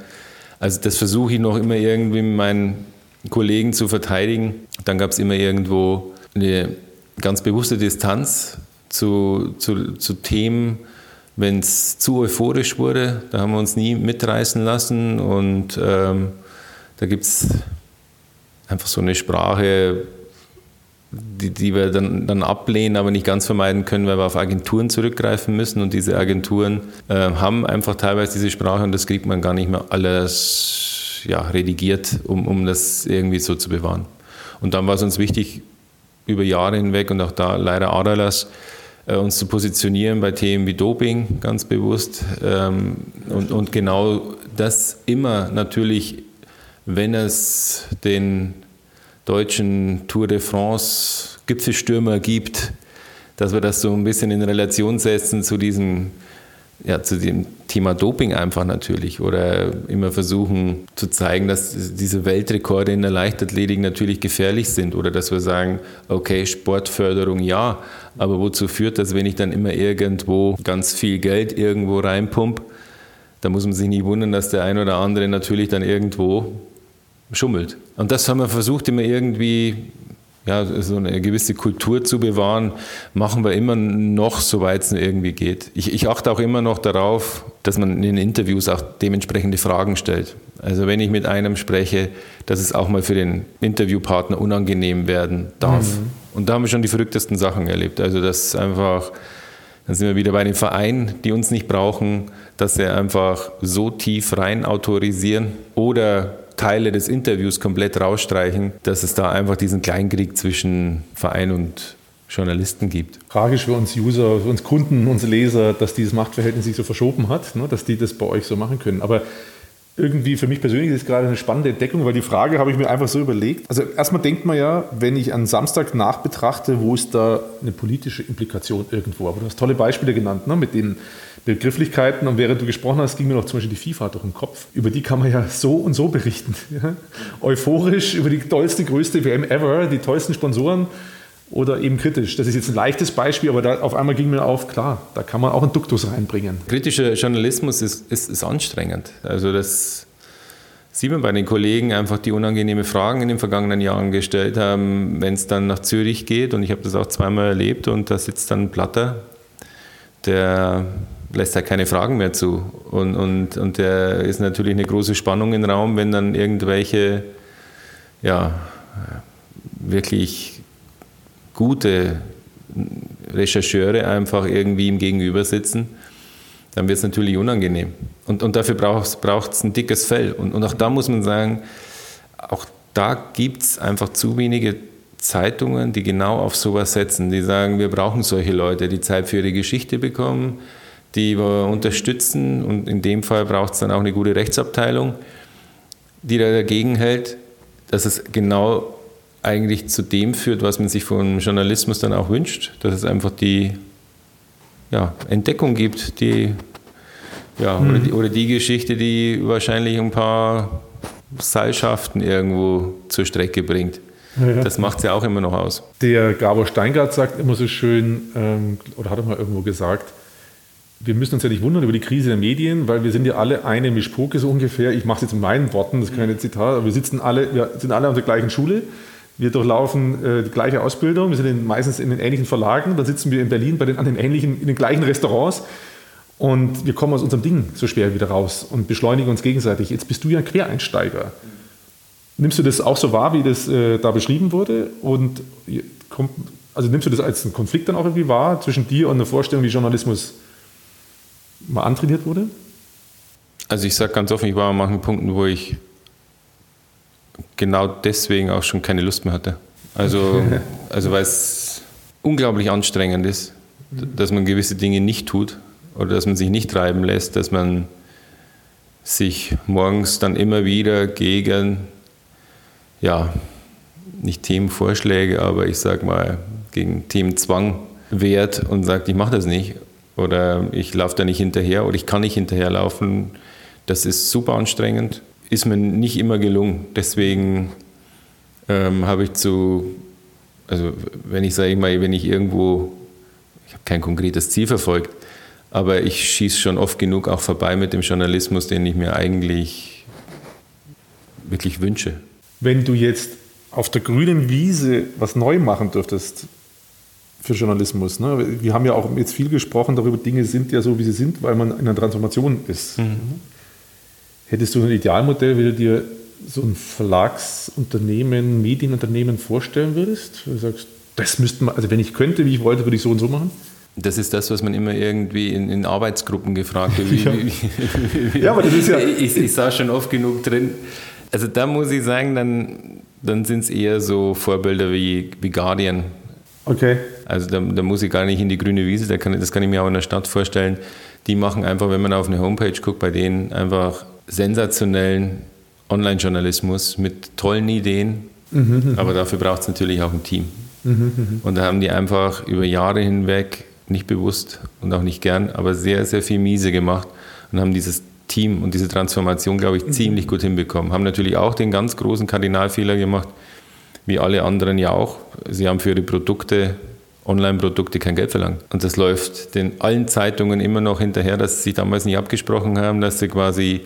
Also das versuche ich noch immer irgendwie mit meinen Kollegen zu verteidigen. Dann gab es immer irgendwo eine ganz bewusste Distanz zu, zu, zu Themen, wenn es zu euphorisch wurde. Da haben wir uns nie mitreißen lassen und ähm, da gibt es einfach so eine Sprache, die, die wir dann, dann ablehnen, aber nicht ganz vermeiden können, weil wir auf Agenturen zurückgreifen müssen. Und diese Agenturen äh, haben einfach teilweise diese Sprache und das kriegt man gar nicht mehr alles ja, redigiert, um, um das irgendwie so zu bewahren. Und dann war es uns wichtig, über Jahre hinweg und auch da leider Adalas, äh, uns zu positionieren bei Themen wie Doping, ganz bewusst. Ähm, und, und genau das immer natürlich, wenn es den deutschen Tour de France Gipfelstürmer gibt, dass wir das so ein bisschen in Relation setzen zu diesem, ja, zu dem Thema Doping einfach natürlich oder immer versuchen zu zeigen, dass diese Weltrekorde in der Leichtathletik natürlich gefährlich sind oder dass wir sagen, okay, Sportförderung ja, aber wozu führt das, wenn ich dann immer irgendwo ganz viel Geld irgendwo reinpump? Da muss man sich nicht wundern, dass der ein oder andere natürlich dann irgendwo schummelt. Und das haben wir versucht, immer irgendwie ja, so eine gewisse Kultur zu bewahren, machen wir immer noch, soweit es irgendwie geht. Ich, ich achte auch immer noch darauf, dass man in den Interviews auch dementsprechende Fragen stellt. Also wenn ich mit einem spreche, dass es auch mal für den Interviewpartner unangenehm werden darf. Mhm. Und da haben wir schon die verrücktesten Sachen erlebt. Also das einfach, dann sind wir wieder bei den Vereinen, die uns nicht brauchen, dass sie einfach so tief rein autorisieren oder Teile des Interviews komplett rausstreichen, dass es da einfach diesen Kleinkrieg zwischen Verein und Journalisten gibt. Tragisch für uns User, für uns Kunden, unsere Leser, dass dieses Machtverhältnis sich so verschoben hat, ne, dass die das bei euch so machen können. Aber irgendwie für mich persönlich ist es gerade eine spannende Entdeckung, weil die Frage habe ich mir einfach so überlegt. Also erstmal denkt man ja, wenn ich an Samstag nachbetrachte, wo ist da eine politische Implikation irgendwo? Aber du hast tolle Beispiele genannt ne, mit den Begrifflichkeiten. Und während du gesprochen hast, ging mir noch zum Beispiel die FIFA durch den Kopf. Über die kann man ja so und so berichten. Ja? Euphorisch über die tollste, größte WM ever, die tollsten Sponsoren oder eben kritisch. Das ist jetzt ein leichtes Beispiel, aber da auf einmal ging mir auf, klar, da kann man auch einen Duktus reinbringen. Kritischer Journalismus ist, ist, ist anstrengend. Also das sieht man bei den Kollegen einfach, die unangenehme Fragen in den vergangenen Jahren gestellt haben, wenn es dann nach Zürich geht und ich habe das auch zweimal erlebt und da sitzt dann ein Platter, der lässt halt keine Fragen mehr zu und, und, und der ist natürlich eine große Spannung im Raum, wenn dann irgendwelche ja, wirklich gute Rechercheure einfach irgendwie ihm gegenüber sitzen, dann wird es natürlich unangenehm. Und, und dafür braucht es ein dickes Fell. Und, und auch da muss man sagen, auch da gibt es einfach zu wenige Zeitungen, die genau auf sowas setzen, die sagen, wir brauchen solche Leute, die Zeit für ihre Geschichte bekommen, die wir unterstützen und in dem Fall braucht es dann auch eine gute Rechtsabteilung, die da dagegen hält, dass es genau eigentlich zu dem führt, was man sich vom Journalismus dann auch wünscht, dass es einfach die ja, Entdeckung gibt, die, ja, mhm. oder, die, oder die Geschichte, die wahrscheinlich ein paar Seilschaften irgendwo zur Strecke bringt. Ja. Das macht es ja auch immer noch aus. Der Gabor Steingart sagt immer so schön, ähm, oder hat er mal irgendwo gesagt, wir müssen uns ja nicht wundern über die Krise der Medien, weil wir sind ja alle eine Mischpoke so ungefähr. Ich mache es jetzt in meinen Worten, das ist kein Zitat, aber wir sitzen alle, wir sind alle an der gleichen Schule. Wir durchlaufen äh, die gleiche Ausbildung, wir sind in, meistens in den ähnlichen Verlagen, dann sitzen wir in Berlin bei den, an den ähnlichen, in den gleichen Restaurants und wir kommen aus unserem Ding so schwer wieder raus und beschleunigen uns gegenseitig. Jetzt bist du ja Quereinsteiger. Nimmst du das auch so wahr, wie das äh, da beschrieben wurde? Und kommt, also nimmst du das als einen Konflikt dann auch irgendwie wahr zwischen dir und einer Vorstellung, wie Journalismus mal antrainiert wurde? Also ich sage ganz offen, ich war an manchen Punkten, wo ich genau deswegen auch schon keine Lust mehr hatte. Also, also weil es unglaublich anstrengend ist, dass man gewisse Dinge nicht tut oder dass man sich nicht treiben lässt, dass man sich morgens dann immer wieder gegen, ja, nicht Themenvorschläge, aber ich sag mal, gegen Themenzwang wehrt und sagt, ich mache das nicht oder ich laufe da nicht hinterher oder ich kann nicht hinterherlaufen. Das ist super anstrengend ist mir nicht immer gelungen. Deswegen ähm, habe ich zu, also wenn ich sage mal, wenn ich irgendwo, ich habe kein konkretes Ziel verfolgt, aber ich schieße schon oft genug auch vorbei mit dem Journalismus, den ich mir eigentlich wirklich wünsche. Wenn du jetzt auf der grünen Wiese was neu machen dürftest für Journalismus, ne? wir haben ja auch jetzt viel gesprochen darüber, Dinge sind ja so, wie sie sind, weil man in einer Transformation ist. Mhm. Hättest du ein Idealmodell, wie du dir so ein Verlagsunternehmen, Medienunternehmen vorstellen würdest? Du sagst, das müsste man, also wenn ich könnte, wie ich wollte, würde ich so und so machen? Das ist das, was man immer irgendwie in, in Arbeitsgruppen gefragt wird. Wie, ja. Wie, wie, ja, aber das ist ja. Ich, ich sah schon oft genug drin. Also da muss ich sagen, dann, dann sind es eher so Vorbilder wie, wie Guardian. Okay. Also da, da, muss ich gar nicht in die grüne Wiese, da kann, das kann ich mir auch in der Stadt vorstellen. Die machen einfach, wenn man auf eine Homepage guckt, bei denen einfach sensationellen Online-Journalismus mit tollen Ideen, mhm, aber dafür braucht es natürlich auch ein Team. Mhm, und da haben die einfach über Jahre hinweg, nicht bewusst und auch nicht gern, aber sehr, sehr viel miese gemacht und haben dieses Team und diese Transformation, glaube ich, ziemlich gut hinbekommen. Haben natürlich auch den ganz großen Kardinalfehler gemacht, wie alle anderen ja auch. Sie haben für ihre Produkte Online-Produkte kein Geld verlangt. Und das läuft den allen Zeitungen immer noch hinterher, dass sie damals nicht abgesprochen haben, dass sie quasi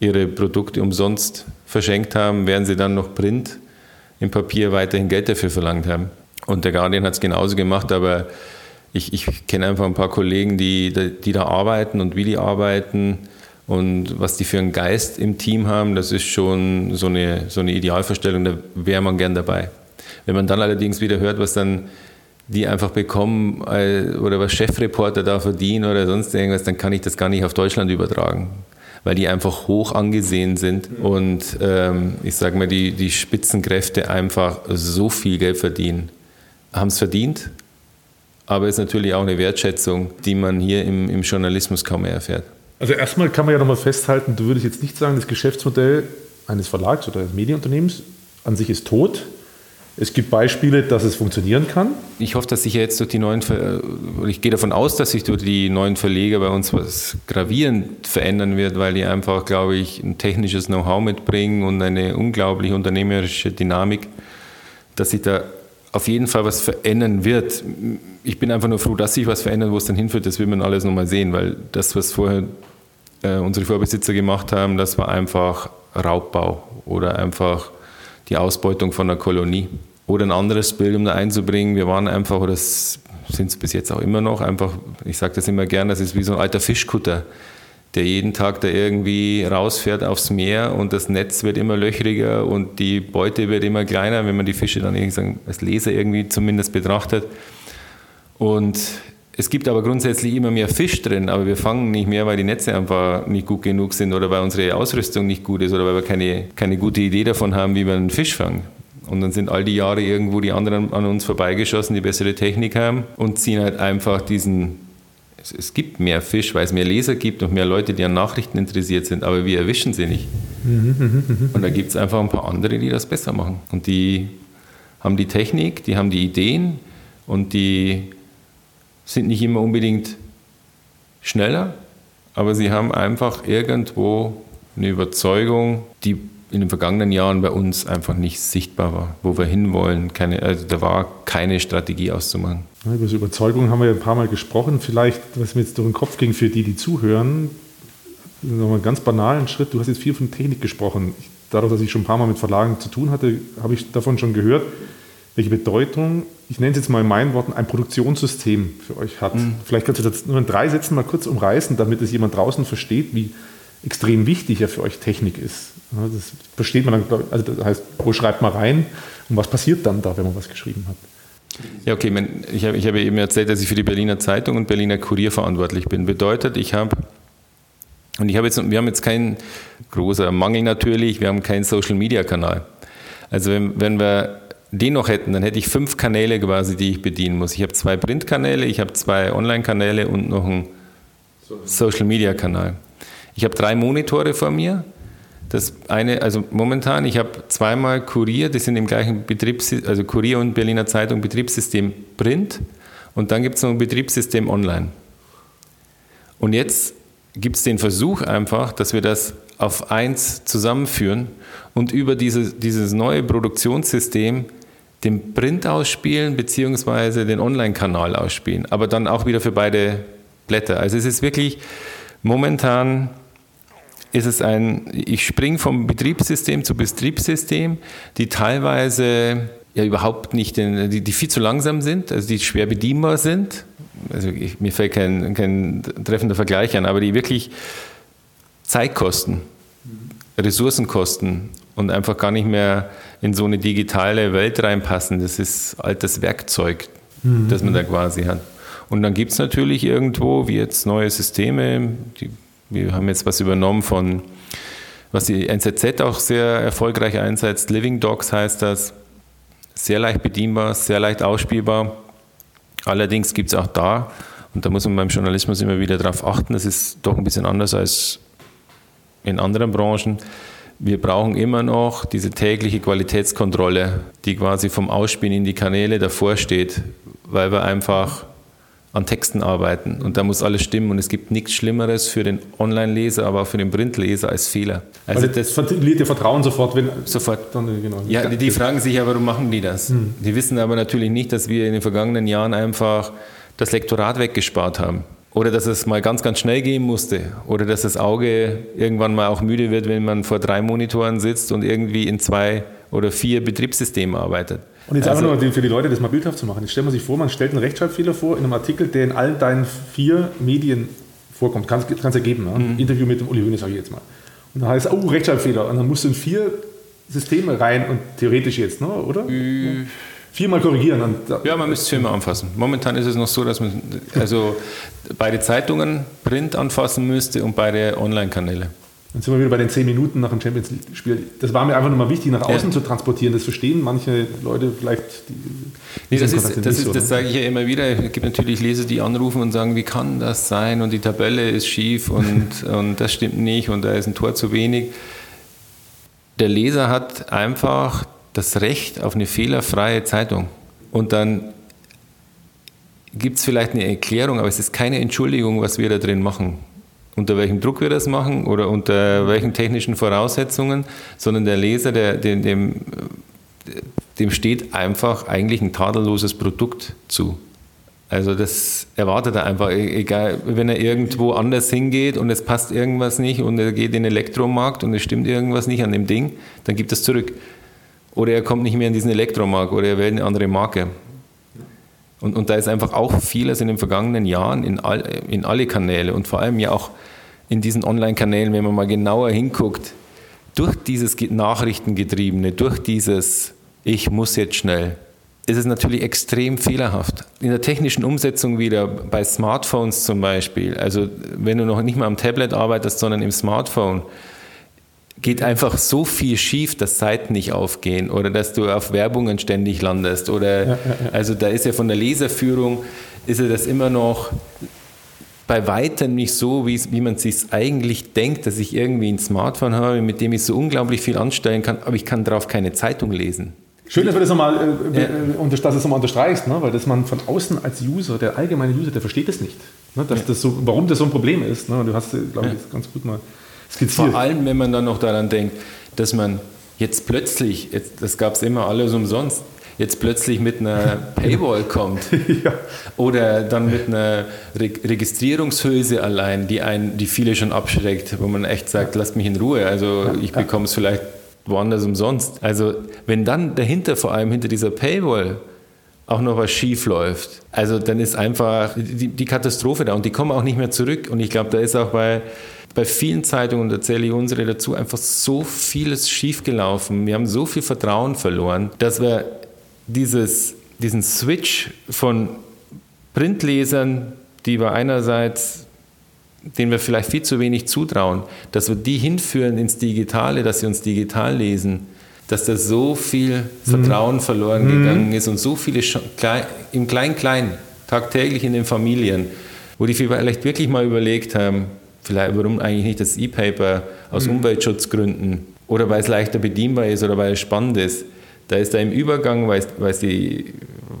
ihre Produkte umsonst verschenkt haben, während sie dann noch Print im Papier weiterhin Geld dafür verlangt haben. Und der Guardian hat es genauso gemacht, aber ich, ich kenne einfach ein paar Kollegen, die, die da arbeiten und wie die arbeiten und was die für einen Geist im Team haben, das ist schon so eine, so eine Idealvorstellung, da wäre man gern dabei. Wenn man dann allerdings wieder hört, was dann die einfach bekommen äh, oder was Chefreporter da verdienen oder sonst irgendwas, dann kann ich das gar nicht auf Deutschland übertragen, weil die einfach hoch angesehen sind und ähm, ich sage mal, die, die Spitzenkräfte einfach so viel Geld verdienen. Haben es verdient, aber es ist natürlich auch eine Wertschätzung, die man hier im, im Journalismus kaum mehr erfährt. Also erstmal kann man ja nochmal festhalten, du würdest jetzt nicht sagen, das Geschäftsmodell eines Verlags oder eines Medienunternehmens an sich ist tot. Es gibt Beispiele, dass es funktionieren kann. Ich hoffe, dass sich jetzt durch die neuen, Ver ich gehe davon aus, dass sich durch die neuen Verleger bei uns was gravierend verändern wird, weil die einfach, glaube ich, ein technisches Know-how mitbringen und eine unglaublich unternehmerische Dynamik, dass sich da auf jeden Fall was verändern wird. Ich bin einfach nur froh, dass sich was verändert, wo es dann hinführt, das will man alles nochmal sehen, weil das, was vorher äh, unsere Vorbesitzer gemacht haben, das war einfach Raubbau oder einfach die Ausbeutung von einer Kolonie. Oder ein anderes Bild, um da einzubringen, wir waren einfach, oder sind es bis jetzt auch immer noch, einfach, ich sage das immer gern, das ist wie so ein alter Fischkutter der jeden Tag da irgendwie rausfährt aufs Meer und das Netz wird immer löchriger und die Beute wird immer kleiner, wenn man die Fische dann irgendwie als Leser irgendwie zumindest betrachtet. Und es gibt aber grundsätzlich immer mehr Fisch drin, aber wir fangen nicht mehr, weil die Netze einfach nicht gut genug sind oder weil unsere Ausrüstung nicht gut ist oder weil wir keine, keine gute Idee davon haben, wie wir einen Fisch fangen. Und dann sind all die Jahre irgendwo die anderen an uns vorbeigeschossen, die bessere Technik haben und ziehen halt einfach diesen es, es, gibt mehr Fisch, weil es mehr Leser gibt und mehr Leute, die an Nachrichten interessiert sind, aber wir erwischen sie nicht. Und da gibt es einfach ein paar andere, die das besser machen. Und die haben die Technik, die haben die Ideen und die sind nicht immer unbedingt schneller, aber sie haben einfach irgendwo eine Überzeugung, die in den vergangenen Jahren bei uns einfach nicht sichtbar war, wo wir hinwollen. Keine, also da war keine Strategie auszumachen. Ja, über Überzeugung haben wir ja ein paar Mal gesprochen. Vielleicht, was mir jetzt durch den Kopf ging für die, die zuhören, nochmal einen ganz banalen Schritt. Du hast jetzt viel von Technik gesprochen. Dadurch, dass ich schon ein paar Mal mit Verlagen zu tun hatte, habe ich davon schon gehört, welche Bedeutung, ich nenne es jetzt mal in meinen Worten, ein Produktionssystem für euch hat. Mhm. Vielleicht kannst du das nur in drei Sätzen mal kurz umreißen, damit es jemand draußen versteht, wie extrem wichtig ja für euch Technik ist. Das versteht man dann, also das heißt, wo schreibt man rein und was passiert dann da, wenn man was geschrieben hat? Ja, okay, ich habe, ich habe eben erzählt, dass ich für die Berliner Zeitung und Berliner Kurier verantwortlich bin. Bedeutet, ich habe, und ich habe jetzt, wir haben jetzt keinen großer Mangel natürlich, wir haben keinen Social Media Kanal. Also wenn, wenn wir den noch hätten, dann hätte ich fünf Kanäle quasi, die ich bedienen muss. Ich habe zwei Printkanäle, ich habe zwei Online-Kanäle und noch einen Social Media Kanal. Ich habe drei Monitore vor mir. Das eine, also momentan, ich habe zweimal Kurier, die sind im gleichen Betriebssystem, also Kurier und Berliner Zeitung Betriebssystem Print und dann gibt es noch ein Betriebssystem Online. Und jetzt gibt es den Versuch einfach, dass wir das auf eins zusammenführen und über diese, dieses neue Produktionssystem den Print ausspielen beziehungsweise den Online-Kanal ausspielen, aber dann auch wieder für beide Blätter. Also es ist wirklich momentan ist es ein, ich springe vom Betriebssystem zu Betriebssystem, die teilweise ja überhaupt nicht, in, die, die viel zu langsam sind, also die schwer bedienbar sind. Also ich, mir fällt kein, kein treffender Vergleich an, aber die wirklich Zeit kosten, Ressourcen kosten und einfach gar nicht mehr in so eine digitale Welt reinpassen. Das ist altes Werkzeug, mhm. das man da quasi hat. Und dann gibt es natürlich irgendwo, wie jetzt neue Systeme, die wir haben jetzt was übernommen von, was die NZZ auch sehr erfolgreich einsetzt. Living Dogs heißt das. Sehr leicht bedienbar, sehr leicht ausspielbar. Allerdings gibt es auch da, und da muss man beim Journalismus immer wieder darauf achten, das ist doch ein bisschen anders als in anderen Branchen. Wir brauchen immer noch diese tägliche Qualitätskontrolle, die quasi vom Ausspielen in die Kanäle davor steht, weil wir einfach an Texten arbeiten. Und da muss alles stimmen. Und es gibt nichts Schlimmeres für den Online-Leser, aber auch für den Printleser als Fehler. Also Weil das verliert ihr Vertrauen sofort, wenn. Sofort. Dann, genau. Ja, die, die fragen sich ja, warum machen die das? Hm. Die wissen aber natürlich nicht, dass wir in den vergangenen Jahren einfach das Lektorat weggespart haben. Oder dass es mal ganz, ganz schnell gehen musste. Oder dass das Auge irgendwann mal auch müde wird, wenn man vor drei Monitoren sitzt und irgendwie in zwei oder vier Betriebssystemen arbeitet. Und jetzt also, einfach nur für die Leute, das mal bildhaft zu machen. Jetzt stellt man sich vor, man stellt einen Rechtschreibfehler vor in einem Artikel, der in allen deinen vier Medien vorkommt. Kannst du ergeben. Ne? Mhm. Interview mit dem Uli Hoeneß, sage ich jetzt mal. Und dann heißt es, oh, Rechtschreibfehler. Und dann musst du in vier Systeme rein und theoretisch jetzt, ne? oder? Äh, viermal korrigieren. Ja, man müsste es viermal anfassen. Momentan ist es noch so, dass man also beide Zeitungen Print anfassen müsste und beide Online-Kanäle. Dann sind wir wieder bei den zehn Minuten nach dem Champions League-Spiel. Das war mir einfach nur mal wichtig, nach außen ja. zu transportieren. Das verstehen manche Leute vielleicht. Die, nee, das, ist, das, ist, das sage ich ja immer wieder. Es gibt natürlich Leser, die anrufen und sagen, wie kann das sein? Und die Tabelle ist schief und, und das stimmt nicht und da ist ein Tor zu wenig. Der Leser hat einfach das Recht auf eine fehlerfreie Zeitung. Und dann gibt es vielleicht eine Erklärung, aber es ist keine Entschuldigung, was wir da drin machen. Unter welchem Druck wir das machen oder unter welchen technischen Voraussetzungen, sondern der Leser, der, dem, dem, dem steht einfach eigentlich ein tadelloses Produkt zu. Also das erwartet er einfach, e-, egal, wenn er irgendwo anders hingeht und es passt irgendwas nicht und er geht in den Elektromarkt und es stimmt irgendwas nicht an dem Ding, dann gibt es zurück. Oder er kommt nicht mehr in diesen Elektromarkt oder er wählt eine andere Marke. Und, und da ist einfach auch vieles in den vergangenen Jahren in, all, in alle Kanäle und vor allem ja auch in diesen Online-Kanälen, wenn man mal genauer hinguckt, durch dieses Nachrichtengetriebene, durch dieses Ich muss jetzt schnell, ist es natürlich extrem fehlerhaft. In der technischen Umsetzung wieder, bei Smartphones zum Beispiel, also wenn du noch nicht mal am Tablet arbeitest, sondern im Smartphone, geht einfach so viel schief, dass Seiten nicht aufgehen oder dass du auf Werbungen ständig landest. Oder ja, ja, ja. also da ist ja von der Leserführung ist ja das immer noch bei weitem nicht so, wie, wie man sich eigentlich denkt, dass ich irgendwie ein Smartphone habe, mit dem ich so unglaublich viel anstellen kann, aber ich kann darauf keine Zeitung lesen. Schön, dass du das nochmal, äh, ja. Äh, dass das nochmal unterstreichst, ne? weil das man von außen als User, der allgemeine User, der versteht das nicht. Ne? Dass ja. das so, warum das so ein Problem ist. Ne? Du hast, glaube ich, ja. ganz gut mal skizziert. Vor allem, wenn man dann noch daran denkt, dass man jetzt plötzlich, jetzt, das gab es immer alles umsonst, jetzt plötzlich mit einer Paywall kommt ja. oder dann mit einer Re Registrierungshülse allein, die, einen, die viele schon abschreckt, wo man echt sagt, lasst mich in Ruhe, also ich bekomme es vielleicht woanders umsonst. Also wenn dann dahinter, vor allem hinter dieser Paywall, auch noch was schief läuft, also dann ist einfach die, die Katastrophe da und die kommen auch nicht mehr zurück und ich glaube, da ist auch bei bei vielen Zeitungen, da zähle ich unsere dazu, einfach so vieles schiefgelaufen. Wir haben so viel Vertrauen verloren, dass wir dieses, diesen Switch von Printlesern, die wir einerseits, denen wir vielleicht viel zu wenig zutrauen, dass wir die hinführen ins Digitale, dass sie uns digital lesen, dass da so viel Vertrauen mhm. verloren mhm. gegangen ist und so viele im Klein-Klein, tagtäglich in den Familien, wo die vielleicht wirklich mal überlegt haben, vielleicht warum eigentlich nicht das E-Paper aus mhm. Umweltschutzgründen oder weil es leichter bedienbar ist oder weil es spannend ist. Da ist da im Übergang, weil es, weil es, die,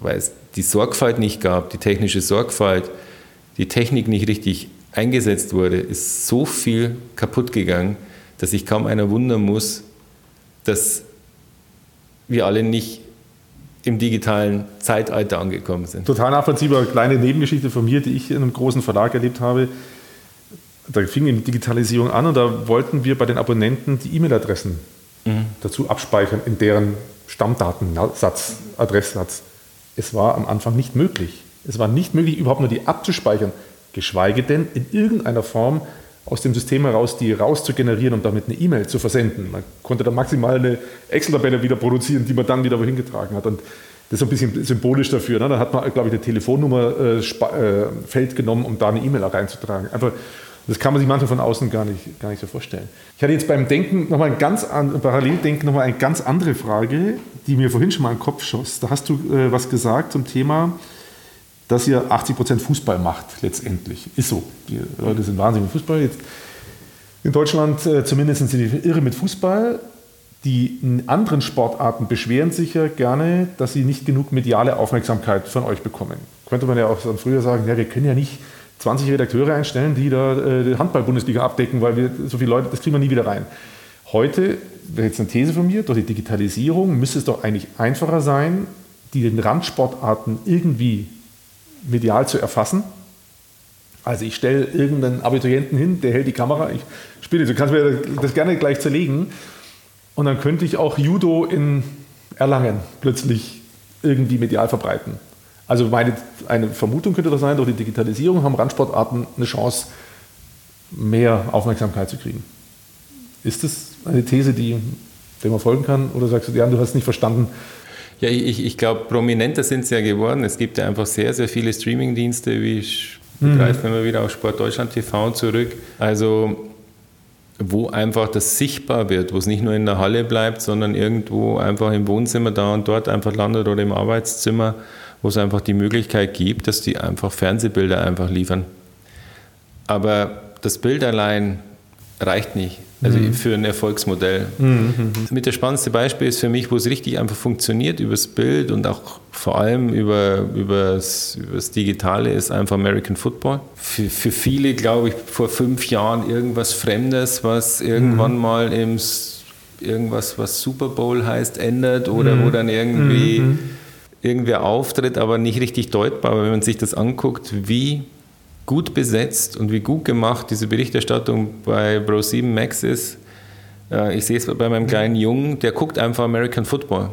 weil es die Sorgfalt nicht gab, die technische Sorgfalt, die Technik nicht richtig eingesetzt wurde, ist so viel kaputt gegangen, dass sich kaum einer wundern muss, dass wir alle nicht im digitalen Zeitalter angekommen sind. Total nachvollziehbar. Kleine Nebengeschichte von mir, die ich in einem großen Verlag erlebt habe da fing die Digitalisierung an und da wollten wir bei den Abonnenten die E-Mail-Adressen mhm. dazu abspeichern in deren Stammdatensatz, Adresssatz. Es war am Anfang nicht möglich. Es war nicht möglich, überhaupt nur die abzuspeichern, geschweige denn in irgendeiner Form aus dem System heraus die rauszugenerieren und damit eine E-Mail zu versenden. Man konnte da maximal eine Excel-Tabelle wieder produzieren, die man dann wieder wohin getragen hat. Und das ist ein bisschen symbolisch dafür. Ne? Da hat man, glaube ich, eine Telefonnummer-Feld äh, äh genommen, um da eine E-Mail reinzutragen. Einfach das kann man sich manchmal von außen gar nicht, gar nicht so vorstellen. Ich hatte jetzt beim Denken nochmal ein ganz an, Paralleldenken nochmal eine ganz andere Frage, die mir vorhin schon mal in den Kopf schoss. Da hast du äh, was gesagt zum Thema, dass ihr 80 Prozent Fußball macht letztendlich. Ist so. Die Leute sind wahnsinnig mit Fußball. Jetzt in Deutschland äh, zumindest sind sie irre mit Fußball. Die anderen Sportarten beschweren sich ja gerne, dass sie nicht genug mediale Aufmerksamkeit von euch bekommen. Könnte man ja auch früher sagen, ja, wir können ja nicht 20 Redakteure einstellen, die da äh, die Handball-Bundesliga abdecken, weil wir so viele Leute, das kriegen wir nie wieder rein. Heute, wäre jetzt eine These von mir, durch die Digitalisierung müsste es doch eigentlich einfacher sein, die den Randsportarten irgendwie medial zu erfassen, Also ich stelle irgendeinen Abiturienten hin, der hält die Kamera, ich spiele, du kannst mir das gerne gleich zerlegen. Und dann könnte ich auch Judo in Erlangen plötzlich irgendwie medial verbreiten. Also meine, eine Vermutung könnte das sein, durch die Digitalisierung haben Randsportarten eine Chance, mehr Aufmerksamkeit zu kriegen. Ist das eine These, die, der man folgen kann? Oder sagst du, Jan, du hast es nicht verstanden? Ja, ich, ich glaube, prominenter sind sie ja geworden. Es gibt ja einfach sehr, sehr viele Streamingdienste, wie ich mhm. greife immer wieder auf Sport Deutschland TV zurück. Also wo einfach das sichtbar wird, wo es nicht nur in der Halle bleibt, sondern irgendwo einfach im Wohnzimmer da und dort einfach landet oder im Arbeitszimmer, wo es einfach die Möglichkeit gibt, dass die einfach Fernsehbilder einfach liefern. Aber das Bild allein reicht nicht. Also mhm. für ein Erfolgsmodell. Mhm. Mit das spannendste Beispiel ist für mich, wo es richtig einfach funktioniert übers Bild und auch vor allem über, übers, übers Digitale, ist einfach American Football. Für, für viele, glaube ich, vor fünf Jahren irgendwas Fremdes, was irgendwann mhm. mal im irgendwas, was Super Bowl heißt, ändert oder wo mhm. dann irgendwie mhm. irgendwer auftritt, aber nicht richtig deutbar. Aber wenn man sich das anguckt, wie gut besetzt und wie gut gemacht diese Berichterstattung bei Pro 7 Max ist. Äh, ich sehe es bei meinem kleinen Jungen, der guckt einfach American Football.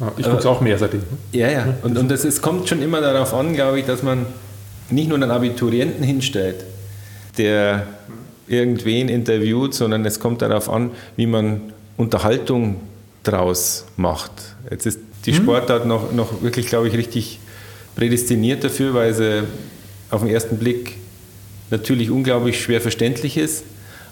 Ja, ich gucke es auch mehr seitdem. Ja, ja. Und, und das ist, kommt schon immer darauf an, glaube ich, dass man nicht nur einen Abiturienten hinstellt, der irgendwen interviewt, sondern es kommt darauf an, wie man Unterhaltung draus macht. Jetzt ist die mhm. Sportart noch, noch wirklich, glaube ich, richtig prädestiniert dafür, weil sie auf den ersten Blick natürlich unglaublich schwer verständlich ist.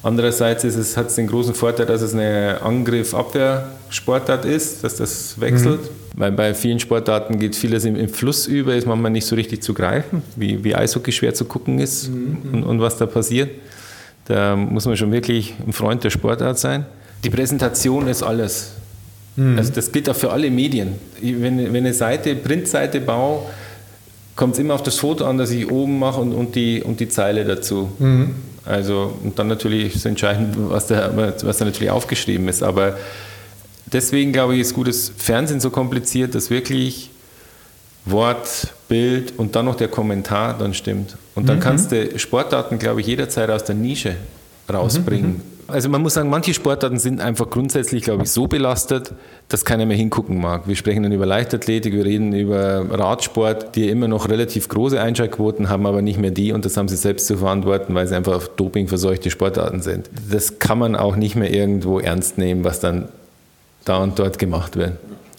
Andererseits ist es, hat es den großen Vorteil, dass es eine Angriff-Abwehr-Sportart ist, dass das wechselt. Mhm. Weil bei vielen Sportarten geht vieles im, im, Fluss über, ist manchmal nicht so richtig zu greifen, wie, wie Eishockey schwer zu gucken ist mhm. und, und was da passiert. Da muss man schon wirklich ein Freund der Sportart sein. Die Präsentation ist alles. Mhm. Also das gilt auch für alle Medien. Wenn, wenn eine Seite, Printseite baue, kommt es immer auf das Foto an, das ich oben mache und, und, die, und die Zeile dazu. Mhm. Also, und dann natürlich ist entscheidend, was da, was da natürlich aufgeschrieben ist. Aber deswegen glaube ich, ist gutes Fernsehen so kompliziert, dass wirklich Wort, Bild und dann noch der Kommentar dann stimmt. Und dann mhm. kannst du Sportdaten, glaube ich, jederzeit aus der Nische rausbringen. Mhm. Also man muss sagen, manche Sportarten sind einfach grundsätzlich, glaube ich, so belastet, dass keiner mehr hingucken mag. Wir sprechen dann über Leichtathletik, wir reden über Radsport, die immer noch relativ große Einschaltquoten haben, aber nicht mehr die und das haben sie selbst zu verantworten, weil sie einfach dopingverseuchte Sportarten sind. Das kann man auch nicht mehr irgendwo ernst nehmen, was dann da und dort gemacht wird.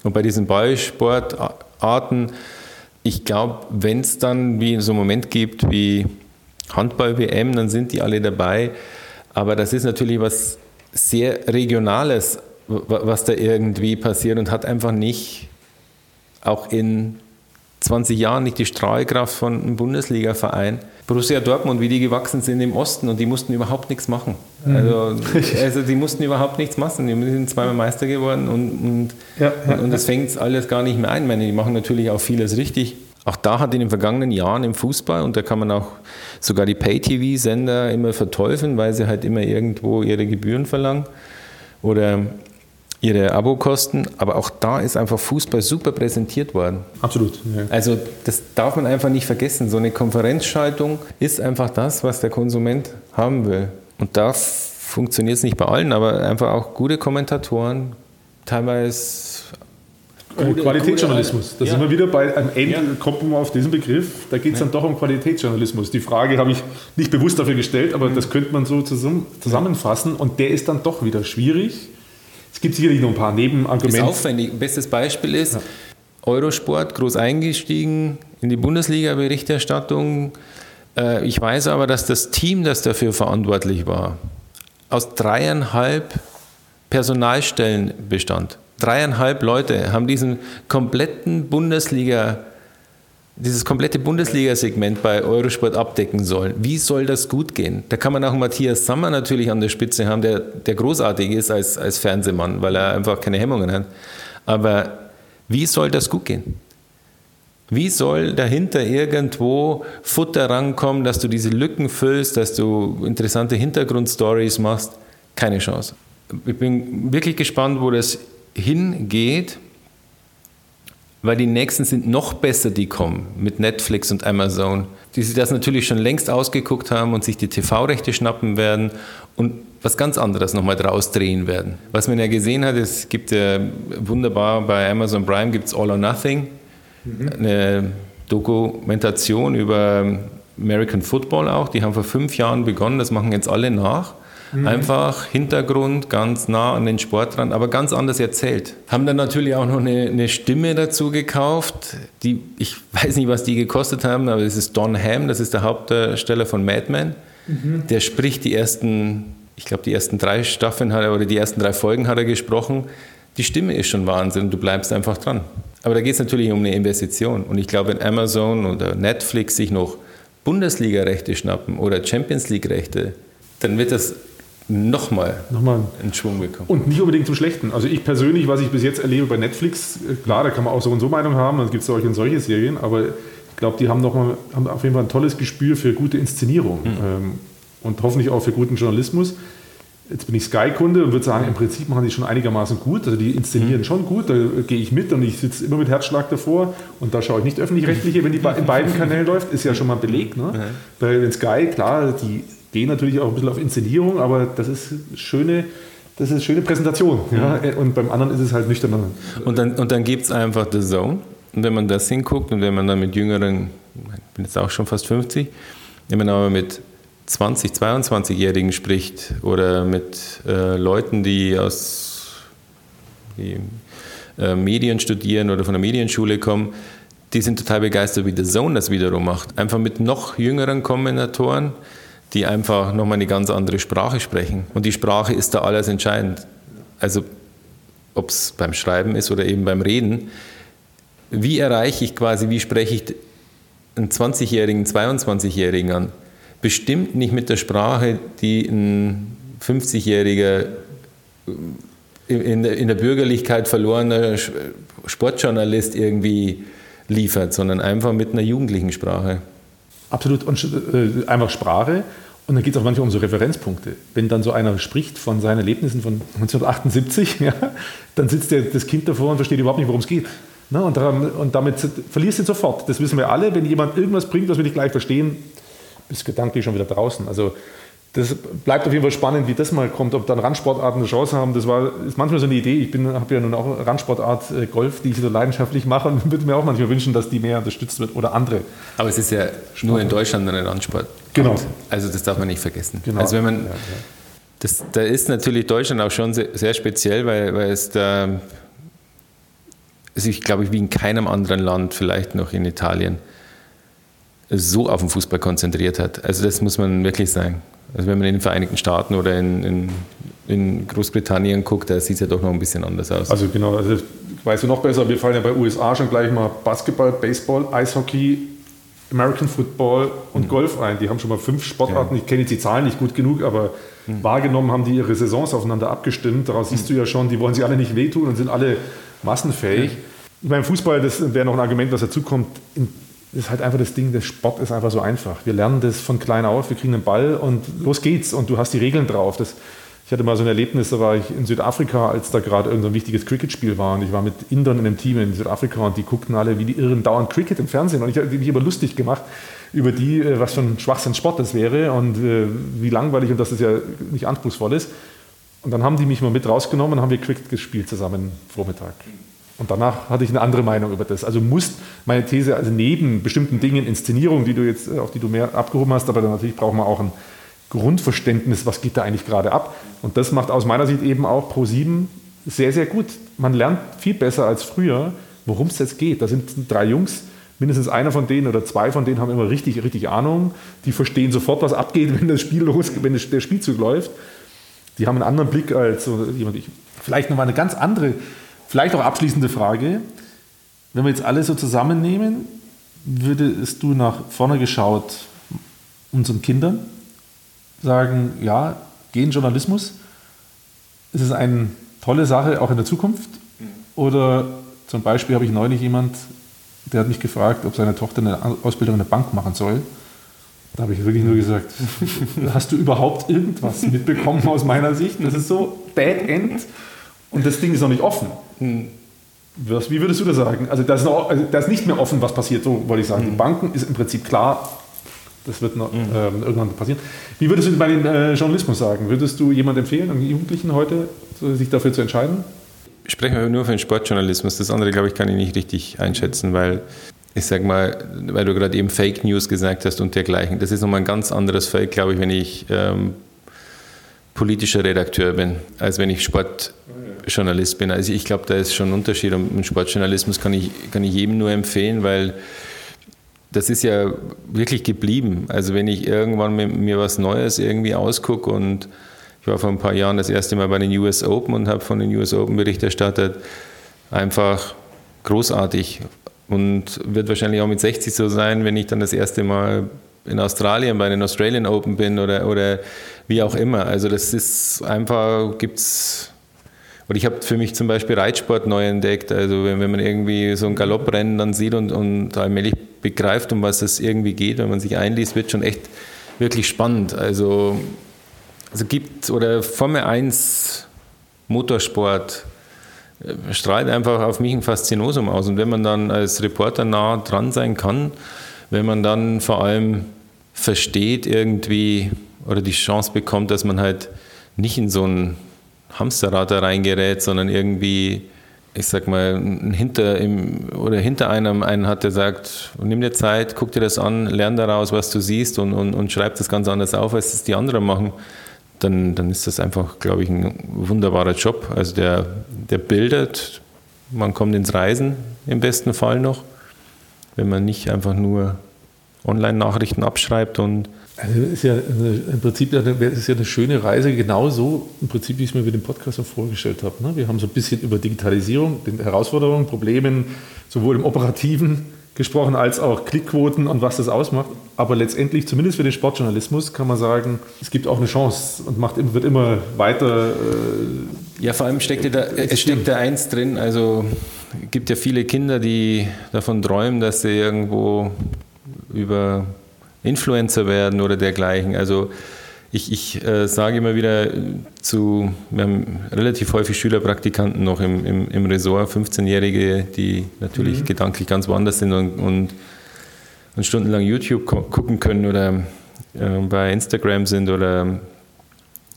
Und bei diesen Ballsportarten, ich glaube, wenn es dann wie so einen Moment gibt wie Handball-WM, dann sind die alle dabei. Aber das ist natürlich was sehr Regionales, was da irgendwie passiert und hat einfach nicht, auch in 20 Jahren, nicht die Strahlkraft von einem Bundesliga-Verein. Borussia Dortmund, wie die gewachsen sind im Osten und die mussten überhaupt nichts machen. Mhm. Also, also die mussten überhaupt nichts machen. Die sind zweimal Meister geworden und, und, ja, ja, und das fängt alles gar nicht mehr ein. Ich meine, die machen natürlich auch vieles richtig. Auch da hat in den vergangenen Jahren im Fußball, und da kann man auch sogar die Pay-TV-Sender immer verteufeln, weil sie halt immer irgendwo ihre Gebühren verlangen oder ihre Abokosten. Aber auch da ist einfach Fußball super präsentiert worden. Absolut. Ja. Also das darf man einfach nicht vergessen. So eine Konferenzschaltung ist einfach das, was der Konsument haben will. Und da funktioniert es nicht bei allen, aber einfach auch gute Kommentatoren, teilweise Gute, Qualitätsjournalismus. Gute, da ja. sind wir wieder bei, am Ende ja. kommt man auf diesen Begriff, da geht es ja. dann doch um Qualitätsjournalismus. Die Frage habe ich nicht bewusst dafür gestellt, aber mhm. das könnte man so zusammen, zusammenfassen und der ist dann doch wieder schwierig. Es gibt sicherlich noch ein paar Nebenargumente. Ist aufwendig. Bestes Beispiel ist, Eurosport groß eingestiegen in die Bundesliga-Berichterstattung. Äh, ich weiß aber, dass das Team, das dafür verantwortlich war, aus dreieinhalb Personalstellen bestand dreieinhalb Leute haben diesen kompletten Bundesliga, dieses komplette Bundesliga-Segment bei Eurosport abdecken sollen. Wie soll das gut gehen? Da kann man auch Matthias Sammer natürlich an der Spitze haben, der, der großartig ist als, als Fernsehmann, weil er einfach keine Hemmungen hat. Aber wie soll das gut gehen? Wie soll dahinter irgendwo Futter rankommen, dass du diese Lücken füllst, dass du interessante Hintergrundstories machst? Keine Chance. Ich bin wirklich gespannt, wo das hingeht. weil die nächsten sind noch besser, die kommen mit Netflix und Amazon, die sich das natürlich schon längst ausgeguckt haben und sich die TV-Rechte schnappen werden und was ganz anderes nochmal draus drehen werden. Was man ja gesehen hat, es gibt ja wunderbar bei Amazon Prime gibt es All or Nothing, mhm. eine Dokumentation über American Football auch. Die haben vor fünf Jahren begonnen, das machen jetzt alle nach. Mhm. Einfach Hintergrund, ganz nah an den Sport dran, aber ganz anders erzählt. Haben dann natürlich auch noch eine, eine Stimme dazu gekauft, die, ich weiß nicht, was die gekostet haben, aber das ist Don Ham, das ist der Hauptdarsteller von Mad Men. Mhm. Der spricht die ersten, ich glaube, die ersten drei Staffeln hat er, oder die ersten drei Folgen hat er gesprochen. Die Stimme ist schon Wahnsinn, du bleibst einfach dran. Aber da geht es natürlich um eine Investition. Und ich glaube, wenn Amazon oder Netflix sich noch Bundesliga-Rechte schnappen oder Champions League-Rechte, dann wird das nochmal nochmal in Schwung bekommen. Und nicht unbedingt zum Schlechten. Also ich persönlich, was ich bis jetzt erlebe bei Netflix, äh, klar, da kann man auch so und so Meinung haben, es gibt solche und solche Serien, aber ich glaube, die haben, noch mal, haben auf jeden Fall ein tolles Gespür für gute Inszenierung mhm. ähm, und hoffentlich auch für guten Journalismus. Jetzt bin ich Sky-Kunde und würde sagen, im Prinzip machen die schon einigermaßen gut. Also die inszenieren mhm. schon gut, da gehe ich mit und ich sitze immer mit Herzschlag davor und da schaue ich nicht öffentlich-rechtliche, wenn die in beiden Kanälen läuft, ist ja schon mal belegt. Ne? Mhm. Bei Sky, klar, die gehen natürlich auch ein bisschen auf Inszenierung, aber das ist schöne, das ist schöne Präsentation. Ja? Und beim anderen ist es halt nüchterner. Und dann, und dann gibt es einfach The Zone. Und wenn man das hinguckt und wenn man dann mit jüngeren, ich bin jetzt auch schon fast 50, wenn man aber mit 20, 22-Jährigen spricht oder mit äh, Leuten, die aus die, äh, Medien studieren oder von der Medienschule kommen, die sind total begeistert, wie The Zone das wiederum macht. Einfach mit noch jüngeren Kombinatoren, die einfach nochmal eine ganz andere Sprache sprechen. Und die Sprache ist da alles entscheidend. Also ob es beim Schreiben ist oder eben beim Reden. Wie erreiche ich quasi, wie spreche ich einen 20-Jährigen, 22-Jährigen an? Bestimmt nicht mit der Sprache, die ein 50-Jähriger in, in der Bürgerlichkeit verlorener Sportjournalist irgendwie liefert, sondern einfach mit einer jugendlichen Sprache. Absolut, und äh, einfach Sprache. Und dann geht es auch manchmal um so Referenzpunkte. Wenn dann so einer spricht von seinen Erlebnissen von 1978, ja, dann sitzt der, das Kind davor und versteht überhaupt nicht, worum es geht. Ne? Und, daran, und, damit verlierst du sofort. Das wissen wir alle. Wenn jemand irgendwas bringt, was wir nicht gleich verstehen, bist gedanklich schon wieder draußen. Also das bleibt auf jeden Fall spannend, wie das mal kommt, ob dann Randsportarten eine Chance haben. Das war, ist manchmal so eine Idee. Ich habe ja nun auch Randsportart äh, Golf, die ich so leidenschaftlich mache und würde mir auch manchmal wünschen, dass die mehr unterstützt wird oder andere. Aber es ist ja Sport. nur in Deutschland eine Randsport. Genau. Also das darf man nicht vergessen. Genau. Also wenn man, ja, ja. Das, da ist natürlich Deutschland auch schon sehr, sehr speziell, weil, weil es da sich, glaube ich, wie in keinem anderen Land, vielleicht noch in Italien, so auf den Fußball konzentriert hat. Also das muss man wirklich sagen. Also wenn man in den Vereinigten Staaten oder in, in, in Großbritannien guckt, da sieht es ja doch noch ein bisschen anders aus. Also genau, also weißt du noch besser, wir fallen ja bei USA schon gleich mal Basketball, Baseball, Eishockey, American Football und mhm. Golf ein. Die haben schon mal fünf Sportarten. Ja. Ich kenne jetzt die Zahlen nicht gut genug, aber mhm. wahrgenommen haben die ihre Saisons aufeinander abgestimmt. Daraus mhm. siehst du ja schon, die wollen sich alle nicht wehtun und sind alle massenfähig. Ja. Ich meine, Fußball, das wäre noch ein Argument, was dazukommt. Ist halt einfach das Ding, der Sport ist einfach so einfach. Wir lernen das von klein auf, wir kriegen einen Ball und los geht's und du hast die Regeln drauf. Das, ich hatte mal so ein Erlebnis, da war ich in Südafrika, als da gerade irgendein wichtiges Cricket-Spiel war und ich war mit Indern in einem Team in Südafrika und die guckten alle wie die Irren dauernd Cricket im Fernsehen und ich habe mich aber lustig gemacht über die, äh, was für ein Schwachsinnssport das wäre und äh, wie langweilig und dass das ja nicht anspruchsvoll ist. Und dann haben die mich mal mit rausgenommen und haben wir Cricket gespielt zusammen Vormittag. Und danach hatte ich eine andere Meinung über das. Also muss meine These, also neben bestimmten Dingen, Inszenierung, die du jetzt, auf die du mehr abgehoben hast, aber dann natürlich braucht man auch ein Grundverständnis, was geht da eigentlich gerade ab. Und das macht aus meiner Sicht eben auch Pro7 sehr, sehr gut. Man lernt viel besser als früher, worum es jetzt geht. Da sind drei Jungs, mindestens einer von denen oder zwei von denen haben immer richtig, richtig Ahnung. Die verstehen sofort, was abgeht, wenn das Spiel los, wenn der Spielzug läuft. Die haben einen anderen Blick als jemand. Ich, vielleicht nochmal eine ganz andere Vielleicht auch abschließende Frage. Wenn wir jetzt alle so zusammennehmen, würdest du nach vorne geschaut unseren Kindern sagen, ja, gehen Journalismus? Ist es eine tolle Sache auch in der Zukunft? Oder zum Beispiel habe ich neulich jemand, der hat mich gefragt, ob seine Tochter eine Ausbildung in der Bank machen soll. Da habe ich wirklich nur gesagt, hast du überhaupt irgendwas mitbekommen aus meiner Sicht? Das ist so Bad End und das Ding ist noch nicht offen. Hm. Was, wie würdest du das sagen? Also da ist, noch, also da ist nicht mehr offen, was passiert, so wollte ich sagen. Mhm. Die Banken ist im Prinzip klar, das wird noch, mhm. ähm, irgendwann passieren. Wie würdest du bei dem äh, Journalismus sagen? Würdest du jemand empfehlen, an Jugendlichen heute, sich dafür zu entscheiden? Sprechen wir nur für den Sportjournalismus. Das andere, glaube ich, kann ich nicht richtig einschätzen, weil ich sag mal, weil du gerade eben Fake News gesagt hast und dergleichen. Das ist nochmal ein ganz anderes Feld, glaube ich, wenn ich ähm, politischer Redakteur bin, als wenn ich Sportjournalist bin. Also ich glaube, da ist schon ein Unterschied. Und Sportjournalismus kann ich, kann ich jedem nur empfehlen, weil das ist ja wirklich geblieben. Also wenn ich irgendwann mir was Neues irgendwie ausgucke und ich war vor ein paar Jahren das erste Mal bei den US Open und habe von den US Open Bericht erstattet, einfach großartig und wird wahrscheinlich auch mit 60 so sein, wenn ich dann das erste Mal in Australien bei den Australian Open bin oder, oder wie auch immer. Also das ist einfach, gibt's und ich habe für mich zum Beispiel Reitsport neu entdeckt. Also wenn, wenn man irgendwie so ein Galopprennen dann sieht und, und allmählich begreift, um was es irgendwie geht, wenn man sich einliest, wird schon echt wirklich spannend. Also, also gibt, oder Formel 1 Motorsport äh, strahlt einfach auf mich ein Faszinosum aus. Und wenn man dann als Reporter nah dran sein kann, wenn man dann vor allem versteht irgendwie oder die Chance bekommt, dass man halt nicht in so ein Hamsterrad da reingerät, sondern irgendwie, ich sag mal, hinter im, oder hinter einem einen hat, der sagt, nimm dir Zeit, guck dir das an, lern daraus, was du siehst und, und, und schreib das ganz anders auf, als es die anderen machen, dann, dann ist das einfach, glaube ich, ein wunderbarer Job. Also der, der bildet, man kommt ins Reisen im besten Fall noch, wenn man nicht einfach nur Online-Nachrichten abschreibt und also ist ja im Prinzip ist ja eine schöne Reise, genauso im Prinzip, wie ich es mir mit dem Podcast auch vorgestellt habe. Ne? Wir haben so ein bisschen über Digitalisierung, den Herausforderungen, Problemen, sowohl im Operativen gesprochen als auch Klickquoten und was das ausmacht. Aber letztendlich, zumindest für den Sportjournalismus, kann man sagen, es gibt auch eine Chance und macht, wird immer weiter. Äh, ja, vor allem steckt da, es steckt da eins drin. Also es gibt ja viele Kinder, die davon träumen, dass sie irgendwo über Influencer werden oder dergleichen. Also ich, ich äh, sage immer wieder zu, wir haben relativ häufig Schülerpraktikanten noch im, im, im Ressort, 15-Jährige, die natürlich mhm. gedanklich ganz woanders sind und, und, und stundenlang YouTube gucken können oder äh, bei Instagram sind oder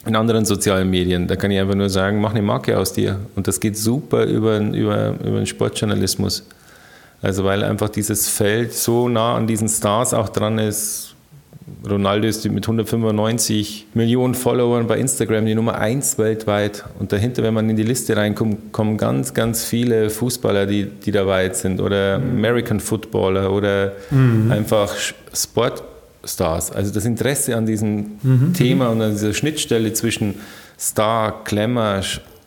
in anderen sozialen Medien. Da kann ich einfach nur sagen, mach eine Marke aus dir. Und das geht super über, über, über den Sportjournalismus. Also weil einfach dieses Feld so nah an diesen Stars auch dran ist. Ronaldo ist mit 195 Millionen Followern bei Instagram die Nummer 1 weltweit. Und dahinter, wenn man in die Liste reinkommt, kommen ganz, ganz viele Fußballer, die, die dabei sind. Oder mhm. American Footballer oder mhm. einfach Sportstars. Also das Interesse an diesem mhm. Thema und an dieser Schnittstelle zwischen Star, Glamour,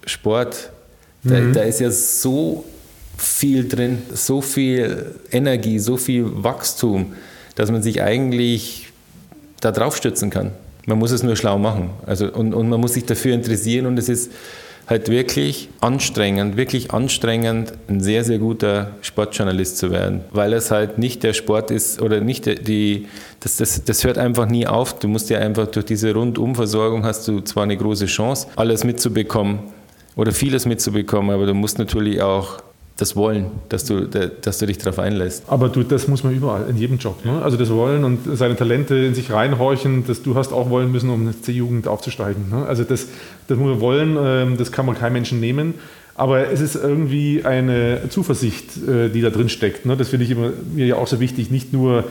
Sport, da, mhm. da ist ja so viel drin, so viel Energie, so viel Wachstum, dass man sich eigentlich da drauf stützen kann. Man muss es nur schlau machen. Also, und, und man muss sich dafür interessieren und es ist halt wirklich anstrengend, wirklich anstrengend, ein sehr, sehr guter Sportjournalist zu werden, weil es halt nicht der Sport ist oder nicht die, das, das, das hört einfach nie auf. Du musst ja einfach durch diese Rundumversorgung hast du zwar eine große Chance, alles mitzubekommen oder vieles mitzubekommen, aber du musst natürlich auch das Wollen, dass du, dass du dich darauf einlässt. Aber du, das muss man überall, in jedem Job. Ne? Also das Wollen und seine Talente in sich reinhorchen, dass du hast auch wollen müssen, um eine C-Jugend aufzusteigen. Ne? Also das, das muss man wollen, ähm, das kann man keinem Menschen nehmen. Aber es ist irgendwie eine Zuversicht, äh, die da drin steckt. Ne? Das finde ich immer, mir ja auch so wichtig, nicht nur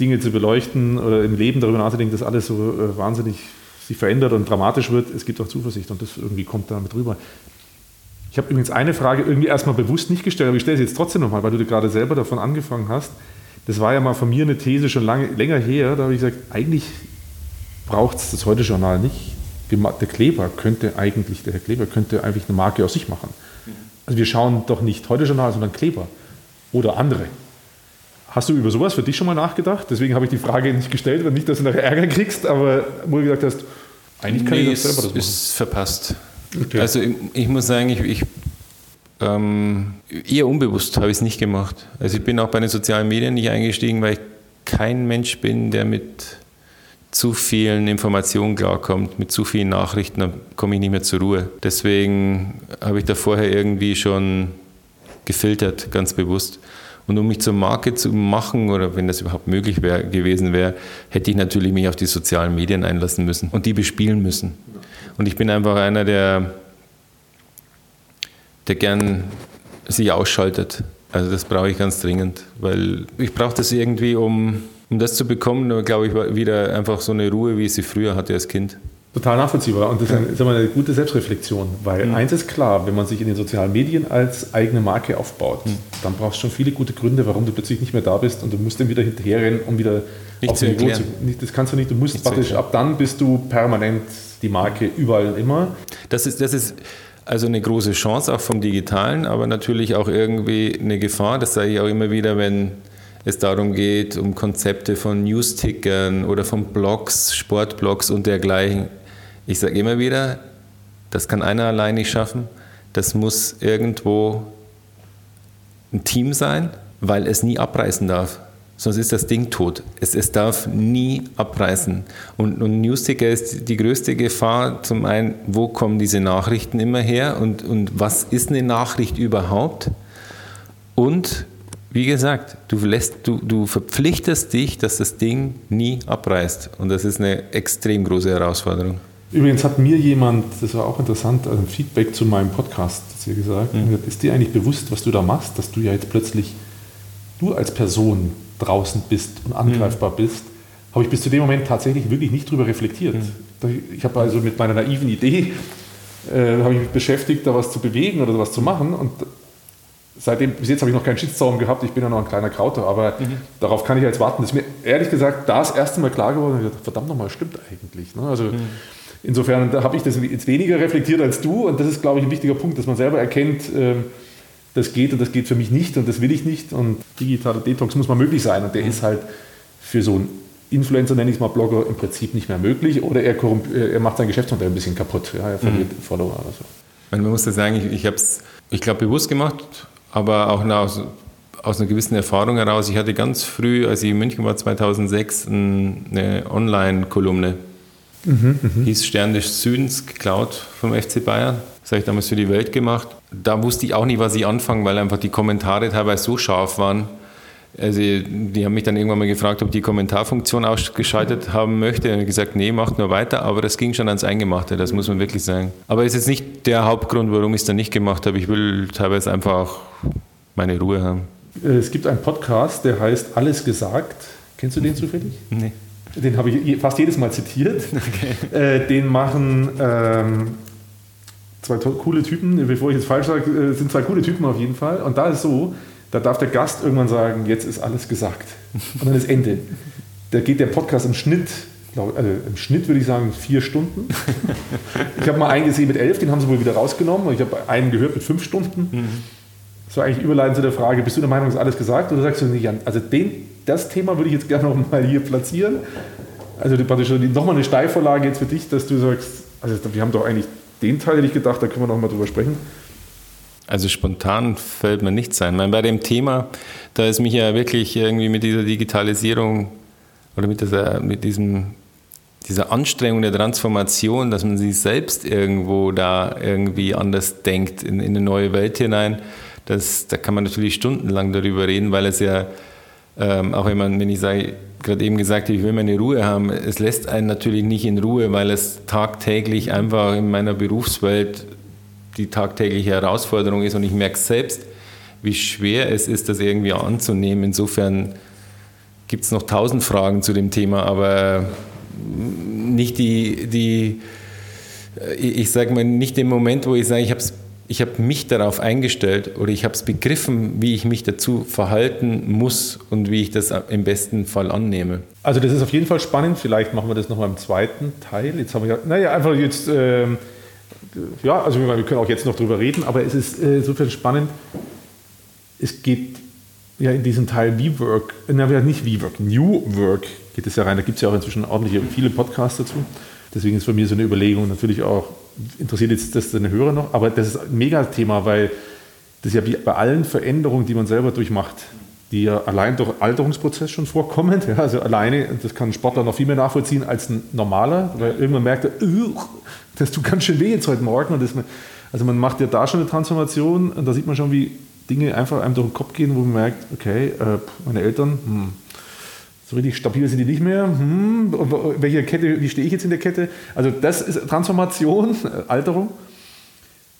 Dinge zu beleuchten oder im Leben darüber nachzudenken, dass alles so äh, wahnsinnig sich verändert und dramatisch wird. Es gibt auch Zuversicht und das irgendwie kommt damit rüber. Ich habe übrigens eine Frage irgendwie erstmal bewusst nicht gestellt, aber ich stelle sie jetzt trotzdem nochmal, weil du gerade selber davon angefangen hast. Das war ja mal von mir eine These schon lange, länger her. Da habe ich gesagt, eigentlich braucht es das Heute-Journal nicht. Der Kleber könnte eigentlich, der Herr Kleber könnte eigentlich eine Marke aus sich machen. Also wir schauen doch nicht Heute-Journal, sondern Kleber oder andere. Hast du über sowas für dich schon mal nachgedacht? Deswegen habe ich die Frage nicht gestellt, weil nicht, dass du nachher Ärger kriegst, aber wo du gesagt hast, eigentlich kann nee, ich das selber das machen. ist verpasst. Okay. Also ich, ich, muss sagen, ich, ich ähm, eher unbewusst habe ich es nicht gemacht. Also ich bin auch bei den sozialen Medien nicht eingestiegen, weil ich kein Mensch bin, der mit zu vielen Informationen klarkommt, mit zu vielen Nachrichten, dann komme ich nicht mehr zur Ruhe. Deswegen habe ich da vorher irgendwie schon gefiltert, ganz bewusst. Und um mich zur Marke zu machen, oder wenn das überhaupt möglich wär, gewesen wäre, hätte ich natürlich mich auf die sozialen Medien einlassen müssen und die bespielen müssen. Und ich bin einfach einer, der, der gern sich ausschaltet. Also das brauche ich ganz dringend, weil ich brauche das irgendwie, um, um das zu bekommen, glaube ich, wieder einfach so eine Ruhe, wie ich sie früher hatte als Kind. Total nachvollziehbar und das ist eine, gute Selbstreflexion, weil mhm. eins ist klar, wenn man sich in den sozialen Medien als eigene Marke aufbaut, mhm. dann brauchst du schon viele gute Gründe, warum du plötzlich nicht mehr da bist und du musst dann wieder hinterherrennen, um wieder nicht auf zu Niveau zu. Nicht, das kannst du nicht, du musst nicht praktisch ab dann bist du permanent die Marke überall und immer. Das ist, das ist also eine große Chance auch vom Digitalen, aber natürlich auch irgendwie eine Gefahr. Das sage ich auch immer wieder, wenn es darum geht, um Konzepte von Newstickern oder von Blogs, Sportblogs und dergleichen. Ich sage immer wieder, das kann einer allein nicht schaffen. Das muss irgendwo ein Team sein, weil es nie abreißen darf. Sonst ist das Ding tot. Es, es darf nie abreißen. Und, und Newsticker ist die größte Gefahr. Zum einen, wo kommen diese Nachrichten immer her und, und was ist eine Nachricht überhaupt? Und wie gesagt, du, lässt, du, du verpflichtest dich, dass das Ding nie abreißt. Und das ist eine extrem große Herausforderung. Übrigens hat mir jemand, das war auch interessant, ein Feedback zu meinem Podcast hier gesagt, mhm. ist dir eigentlich bewusst, was du da machst, dass du ja jetzt plötzlich, du als Person draußen bist und angreifbar mhm. bist, habe ich bis zu dem Moment tatsächlich wirklich nicht drüber reflektiert. Mhm. Ich habe also mit meiner naiven Idee, äh, habe ich mich beschäftigt, da was zu bewegen oder was zu machen und seitdem, bis jetzt habe ich noch keinen Shitstorm gehabt, ich bin ja noch ein kleiner Krauter, aber mhm. darauf kann ich jetzt warten. Das ist mir ehrlich gesagt das erste Mal klar geworden, verdammt nochmal, stimmt eigentlich. Ne? Also, mhm Insofern habe ich das jetzt weniger reflektiert als du und das ist, glaube ich, ein wichtiger Punkt, dass man selber erkennt, ähm, das geht und das geht für mich nicht und das will ich nicht und digitaler Detox muss mal möglich sein und der mhm. ist halt für so einen Influencer, nenne ich es mal Blogger, im Prinzip nicht mehr möglich oder er, er macht sein Geschäftsmodell ein bisschen kaputt, ja, er verliert mhm. Follower oder so. Man muss das sagen, ich, ich habe es, ich glaube, bewusst gemacht, aber auch aus, aus einer gewissen Erfahrung heraus. Ich hatte ganz früh, als ich in München war, 2006, eine Online-Kolumne Mhm, mh. Hieß Stern des Südens, geklaut vom FC Bayern. Das habe ich damals für die Welt gemacht. Da wusste ich auch nicht, was ich anfangen, weil einfach die Kommentare teilweise so scharf waren. Also die haben mich dann irgendwann mal gefragt, ob ich die Kommentarfunktion ausgeschaltet haben möchte. Und gesagt, nee, macht nur weiter. Aber das ging schon ans Eingemachte, das muss man wirklich sagen. Aber es ist jetzt nicht der Hauptgrund, warum ich es dann nicht gemacht habe. Ich will teilweise einfach auch meine Ruhe haben. Es gibt einen Podcast, der heißt Alles gesagt. Kennst du den zufällig? Nee den habe ich fast jedes Mal zitiert. Okay. Äh, den machen ähm, zwei coole Typen, bevor ich jetzt falsch sage, äh, sind zwei coole Typen auf jeden Fall. Und da ist so, da darf der Gast irgendwann sagen, jetzt ist alles gesagt. Und dann ist Ende. Da geht der Podcast im Schnitt, glaub, also im Schnitt würde ich sagen, vier Stunden. Ich habe mal einen gesehen mit elf, den haben sie wohl wieder rausgenommen. Ich habe einen gehört mit fünf Stunden. Mhm. Das war eigentlich überleitend zu der Frage, bist du der Meinung, ist alles gesagt? Oder sagst du nicht, also den, das Thema würde ich jetzt gerne noch mal hier platzieren. Also praktisch nochmal eine Steilvorlage jetzt für dich, dass du sagst, also wir haben doch eigentlich den Teil, hätte ich gedacht, da können wir noch mal drüber sprechen. Also spontan fällt mir nichts ein. Meine, bei dem Thema, da ist mich ja wirklich irgendwie mit dieser Digitalisierung oder mit, dieser, mit diesem, dieser Anstrengung der Transformation, dass man sich selbst irgendwo da irgendwie anders denkt, in, in eine neue Welt hinein, das, da kann man natürlich stundenlang darüber reden, weil es ja, ähm, auch wenn man, wenn ich sage, gerade eben gesagt ich will meine Ruhe haben, es lässt einen natürlich nicht in Ruhe, weil es tagtäglich einfach in meiner Berufswelt die tagtägliche Herausforderung ist und ich merke selbst, wie schwer es ist, das irgendwie anzunehmen. Insofern gibt es noch tausend Fragen zu dem Thema, aber nicht die, die ich sage mal, nicht den Moment, wo ich sage, ich habe es ich habe mich darauf eingestellt oder ich habe es begriffen, wie ich mich dazu verhalten muss und wie ich das im besten Fall annehme. Also das ist auf jeden Fall spannend. Vielleicht machen wir das noch mal im zweiten Teil. Jetzt haben wir ja, naja, einfach jetzt, äh, ja, also wir können auch jetzt noch drüber reden, aber es ist äh, insofern spannend. Es geht ja in diesen Teil V-Work, na, nicht V-Work, New Work geht es ja rein. Da gibt es ja auch inzwischen ordentliche, viele Podcasts dazu. Deswegen ist für mich so eine Überlegung natürlich auch, interessiert jetzt das deine Hörer noch, aber das ist ein Megathema, weil das ja wie bei allen Veränderungen, die man selber durchmacht, die ja allein durch Alterungsprozess schon vorkommen, ja, also alleine, das kann ein Sportler noch viel mehr nachvollziehen als ein normaler, weil irgendwann merkt er, das tut ganz schön weh jetzt heute Morgen. Und das, also man macht ja da schon eine Transformation und da sieht man schon, wie Dinge einfach einem durch den Kopf gehen, wo man merkt, okay, äh, meine Eltern, hm, so richtig stabil sind die nicht mehr. Hm, welche Kette, wie stehe ich jetzt in der Kette? Also das ist Transformation, äh, Alterung.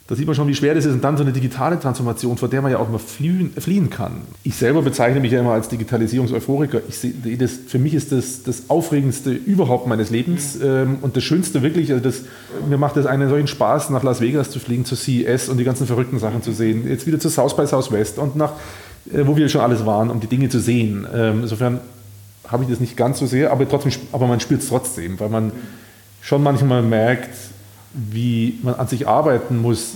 Da sieht man schon, wie schwer das ist. Und dann so eine digitale Transformation, vor der man ja auch mal fliehen, fliehen kann. Ich selber bezeichne mich ja immer als Digitalisierungseuphoriker. Ich sehe, das, für mich ist das das Aufregendste überhaupt meines Lebens mhm. ähm, und das Schönste wirklich. Also das, mir macht es einen solchen Spaß, nach Las Vegas zu fliegen, zu CES und die ganzen verrückten Sachen zu sehen. Jetzt wieder zu South by Southwest und nach, äh, wo wir schon alles waren, um die Dinge zu sehen. Ähm, insofern habe ich das nicht ganz so sehr, aber, trotzdem, aber man spürt es trotzdem, weil man schon manchmal merkt, wie man an sich arbeiten muss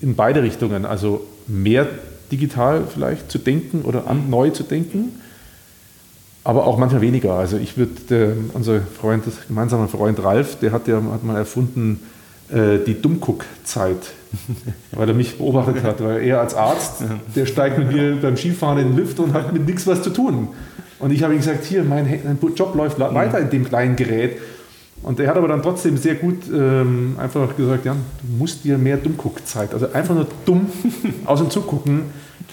in beide Richtungen. Also mehr digital vielleicht zu denken oder an, neu zu denken, aber auch manchmal weniger. Also ich würde, unser Freund, gemeinsamer Freund Ralf, der hat ja hat mal erfunden, äh, die Dummguck-Zeit, weil er mich beobachtet hat, weil er als Arzt, der steigt mit mir beim Skifahren in den Lift und hat mit nichts was zu tun. Und ich habe ihm gesagt, hier, mein Job läuft weiter in dem kleinen Gerät. Und er hat aber dann trotzdem sehr gut ähm, einfach gesagt, ja, du musst dir mehr Dummguckzeit, also einfach nur dumm aus dem Zugucken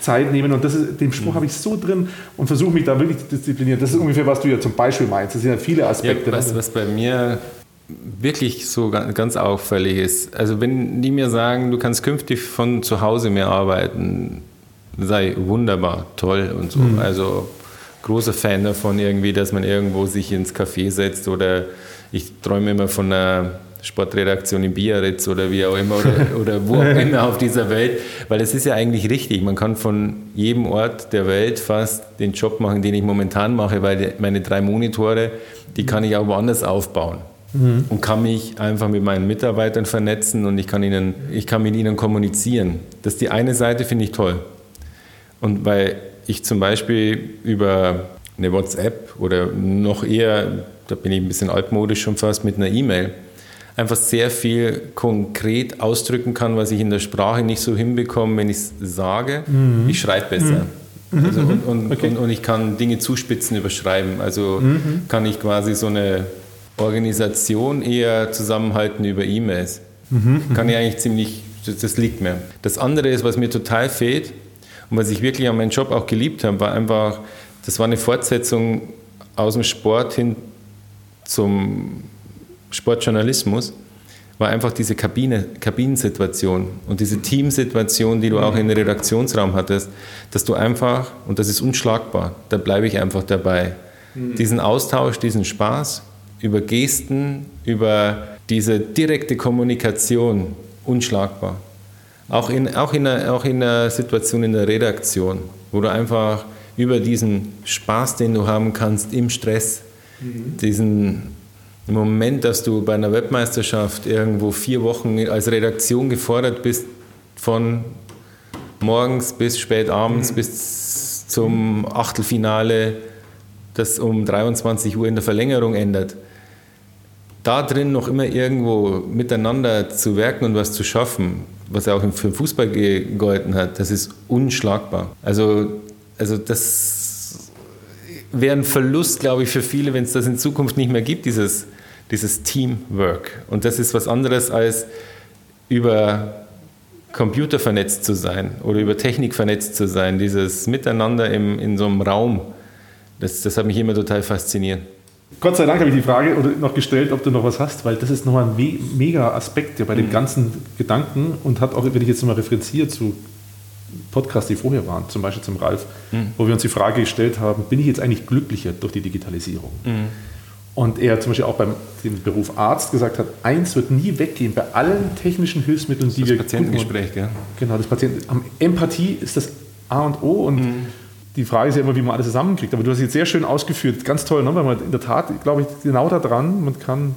Zeit nehmen. Und das ist, den Spruch mhm. habe ich so drin und versuche mich da wirklich zu disziplinieren. Das ist ungefähr, was du ja zum Beispiel meinst. Das sind ja viele Aspekte. Ja, was, was bei mir wirklich so ganz auffällig ist, also wenn die mir sagen, du kannst künftig von zu Hause mehr arbeiten, sei wunderbar, toll und so. Mhm. Also großer Fan davon irgendwie, dass man irgendwo sich ins Café setzt oder ich träume immer von einer Sportredaktion in Biarritz oder wie auch immer oder, oder wo auch immer auf dieser Welt, weil es ist ja eigentlich richtig. Man kann von jedem Ort der Welt fast den Job machen, den ich momentan mache, weil meine drei Monitore, die kann ich auch woanders aufbauen. Mhm. Und kann mich einfach mit meinen Mitarbeitern vernetzen und ich kann, ihnen, ich kann mit ihnen kommunizieren. Das ist die eine Seite, finde ich toll. Und weil ich zum Beispiel über eine WhatsApp oder noch eher, da bin ich ein bisschen altmodisch schon fast, mit einer E-Mail, einfach sehr viel konkret ausdrücken kann, was ich in der Sprache nicht so hinbekomme, wenn ich es sage. Mhm. Ich schreibe besser. Mhm. Also, und, und, okay. und, und, ich kann Dinge zuspitzen überschreiben. Also mhm. kann ich quasi so eine Organisation eher zusammenhalten über E-Mails. Mhm. Kann ich eigentlich ziemlich, das, das liegt mir. Das andere ist, was mir total fehlt, und was ich wirklich an meinem Job auch geliebt habe, war einfach, das war eine Fortsetzung aus dem Sport hin zum Sportjournalismus, war einfach diese Kabine, Kabinensituation und diese Teamsituation, die du auch in den Redaktionsraum hattest, dass du einfach, und das ist unschlagbar, da bleibe ich einfach dabei, mhm. diesen Austausch, diesen Spaß über Gesten, über diese direkte Kommunikation, unschlagbar. Auch in, auch, in einer, auch in einer Situation in der Redaktion, wo du einfach über diesen Spaß, den du haben kannst im Stress, mhm. diesen Moment, dass du bei einer Webmeisterschaft irgendwo vier Wochen als Redaktion gefordert bist, von morgens bis spät abends mhm. bis zum Achtelfinale, das um 23 Uhr in der Verlängerung ändert. Da drin noch immer irgendwo miteinander zu werken und was zu schaffen, was ja auch für den Fußball gegolten hat, das ist unschlagbar. Also, also das wäre ein Verlust, glaube ich, für viele, wenn es das in Zukunft nicht mehr gibt, dieses, dieses Teamwork. Und das ist was anderes als über Computer vernetzt zu sein oder über Technik vernetzt zu sein, dieses Miteinander im, in so einem Raum, das, das hat mich immer total fasziniert. Gott sei Dank habe ich die Frage noch gestellt, ob du noch was hast, weil das ist nochmal ein me mega Aspekt ja bei dem mhm. ganzen Gedanken und hat auch, wenn ich jetzt mal referenziere zu Podcasts, die vorher waren, zum Beispiel zum Ralf, mhm. wo wir uns die Frage gestellt haben, bin ich jetzt eigentlich glücklicher durch die Digitalisierung? Mhm. Und er zum Beispiel auch beim dem Beruf Arzt gesagt hat, eins wird nie weggehen bei allen technischen Hilfsmitteln, die das wir... Das Patientengespräch, gell? Genau, das Patienten... Empathie ist das A und O und mhm die Frage ist ja immer, wie man alles zusammenkriegt. Aber du hast jetzt sehr schön ausgeführt, ganz toll, ne? weil man in der Tat, glaube ich, genau daran, man kann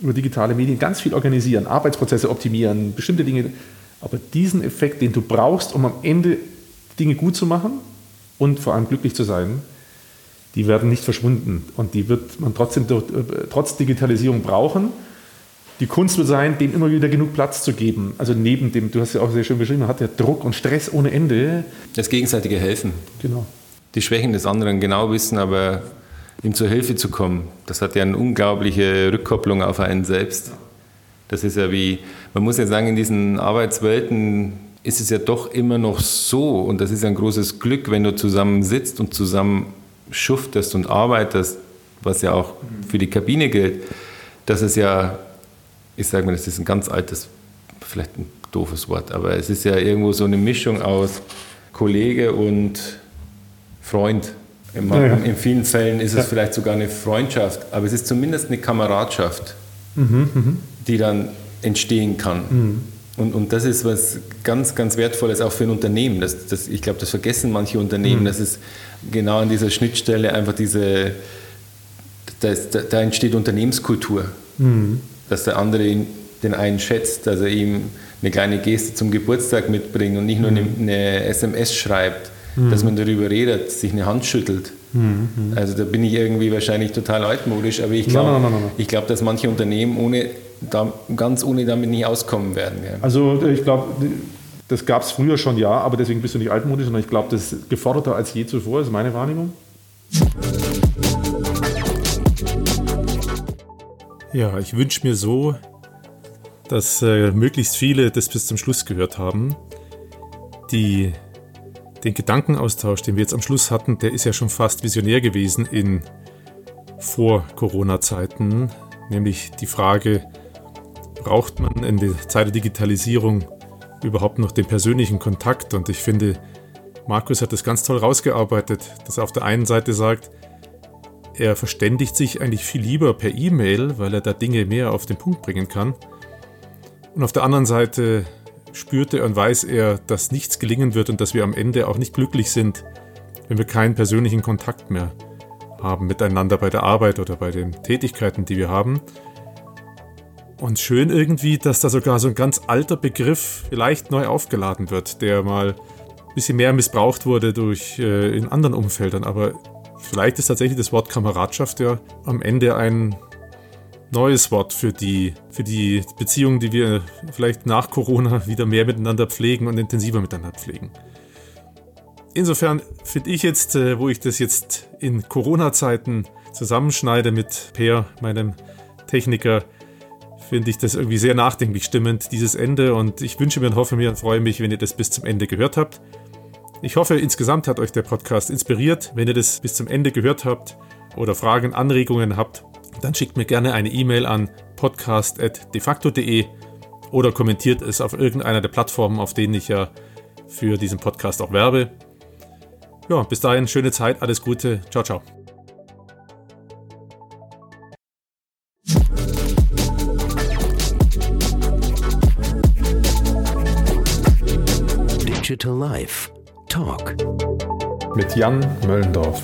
über digitale Medien ganz viel organisieren, Arbeitsprozesse optimieren, bestimmte Dinge. Aber diesen Effekt, den du brauchst, um am Ende Dinge gut zu machen und vor allem glücklich zu sein, die werden nicht verschwunden. Und die wird man trotzdem äh, trotz Digitalisierung brauchen. Die Kunst wird sein, dem immer wieder genug Platz zu geben. Also neben dem, du hast ja auch sehr schön beschrieben, man hat ja Druck und Stress ohne Ende. Das gegenseitige Helfen. Genau. Die Schwächen des anderen genau wissen, aber ihm zur Hilfe zu kommen, das hat ja eine unglaubliche Rückkopplung auf einen selbst. Das ist ja wie, man muss ja sagen, in diesen Arbeitswelten ist es ja doch immer noch so, und das ist ein großes Glück, wenn du zusammen sitzt und zusammen schuftest und arbeitest, was ja auch für die Kabine gilt, dass es ja, ich sage mal, das ist ein ganz altes, vielleicht ein doofes Wort, aber es ist ja irgendwo so eine Mischung aus Kollege und Freund. In, ja, ja. in vielen Fällen ist es ja. vielleicht sogar eine Freundschaft, aber es ist zumindest eine Kameradschaft, mhm, mhm. die dann entstehen kann. Mhm. Und, und das ist was ganz, ganz Wertvolles auch für ein Unternehmen. Das, das, ich glaube, das vergessen manche Unternehmen, mhm. dass es genau an dieser Schnittstelle einfach diese, da, da, entsteht Unternehmenskultur. Mhm. Dass der andere ihn, den einen schätzt, dass er ihm eine kleine Geste zum Geburtstag mitbringt und nicht nur mhm. eine, SMS schreibt, mhm. dass man darüber redet, sich eine Hand schüttelt. Mhm. Also da bin ich irgendwie wahrscheinlich total altmodisch, aber ich glaube, glaub, dass manche Unternehmen ohne da, ganz ohne damit nicht auskommen werden. Ja. Also ich glaube, das gab es früher schon, ja, aber deswegen bist du nicht altmodisch, sondern ich glaube, das ist geforderter als je zuvor, ist meine Wahrnehmung. Ja, ich wünsche mir so, dass äh, möglichst viele das bis zum Schluss gehört haben. Die, den Gedankenaustausch, den wir jetzt am Schluss hatten, der ist ja schon fast visionär gewesen in Vor-Corona-Zeiten, nämlich die Frage, braucht man in der Zeit der Digitalisierung überhaupt noch den persönlichen Kontakt? Und ich finde, Markus hat das ganz toll rausgearbeitet, dass er auf der einen Seite sagt, er verständigt sich eigentlich viel lieber per E-Mail, weil er da Dinge mehr auf den Punkt bringen kann. Und auf der anderen Seite spürte und weiß er, dass nichts gelingen wird und dass wir am Ende auch nicht glücklich sind, wenn wir keinen persönlichen Kontakt mehr haben miteinander bei der Arbeit oder bei den Tätigkeiten, die wir haben. Und schön irgendwie, dass da sogar so ein ganz alter Begriff vielleicht neu aufgeladen wird, der mal ein bisschen mehr missbraucht wurde durch äh, in anderen Umfeldern. Aber vielleicht ist tatsächlich das Wort Kameradschaft ja am Ende ein neues Wort für die, für die Beziehungen, die wir vielleicht nach Corona wieder mehr miteinander pflegen und intensiver miteinander pflegen. Insofern finde ich jetzt, äh, wo ich das jetzt in Corona-Zeiten zusammenschneide mit Per, meinem Techniker, finde ich das irgendwie sehr nachdenklich stimmend, dieses Ende. Und ich wünsche mir und hoffe mir und freue mich, wenn ihr das bis zum Ende gehört habt. Ich hoffe, insgesamt hat euch der Podcast inspiriert. Wenn ihr das bis zum Ende gehört habt oder Fragen, Anregungen habt, dann schickt mir gerne eine E-Mail an podcast.defacto.de oder kommentiert es auf irgendeiner der Plattformen, auf denen ich ja für diesen Podcast auch werbe. Ja, bis dahin, schöne Zeit, alles Gute, ciao, ciao. Digital Life Talk mit Jan Möllendorf.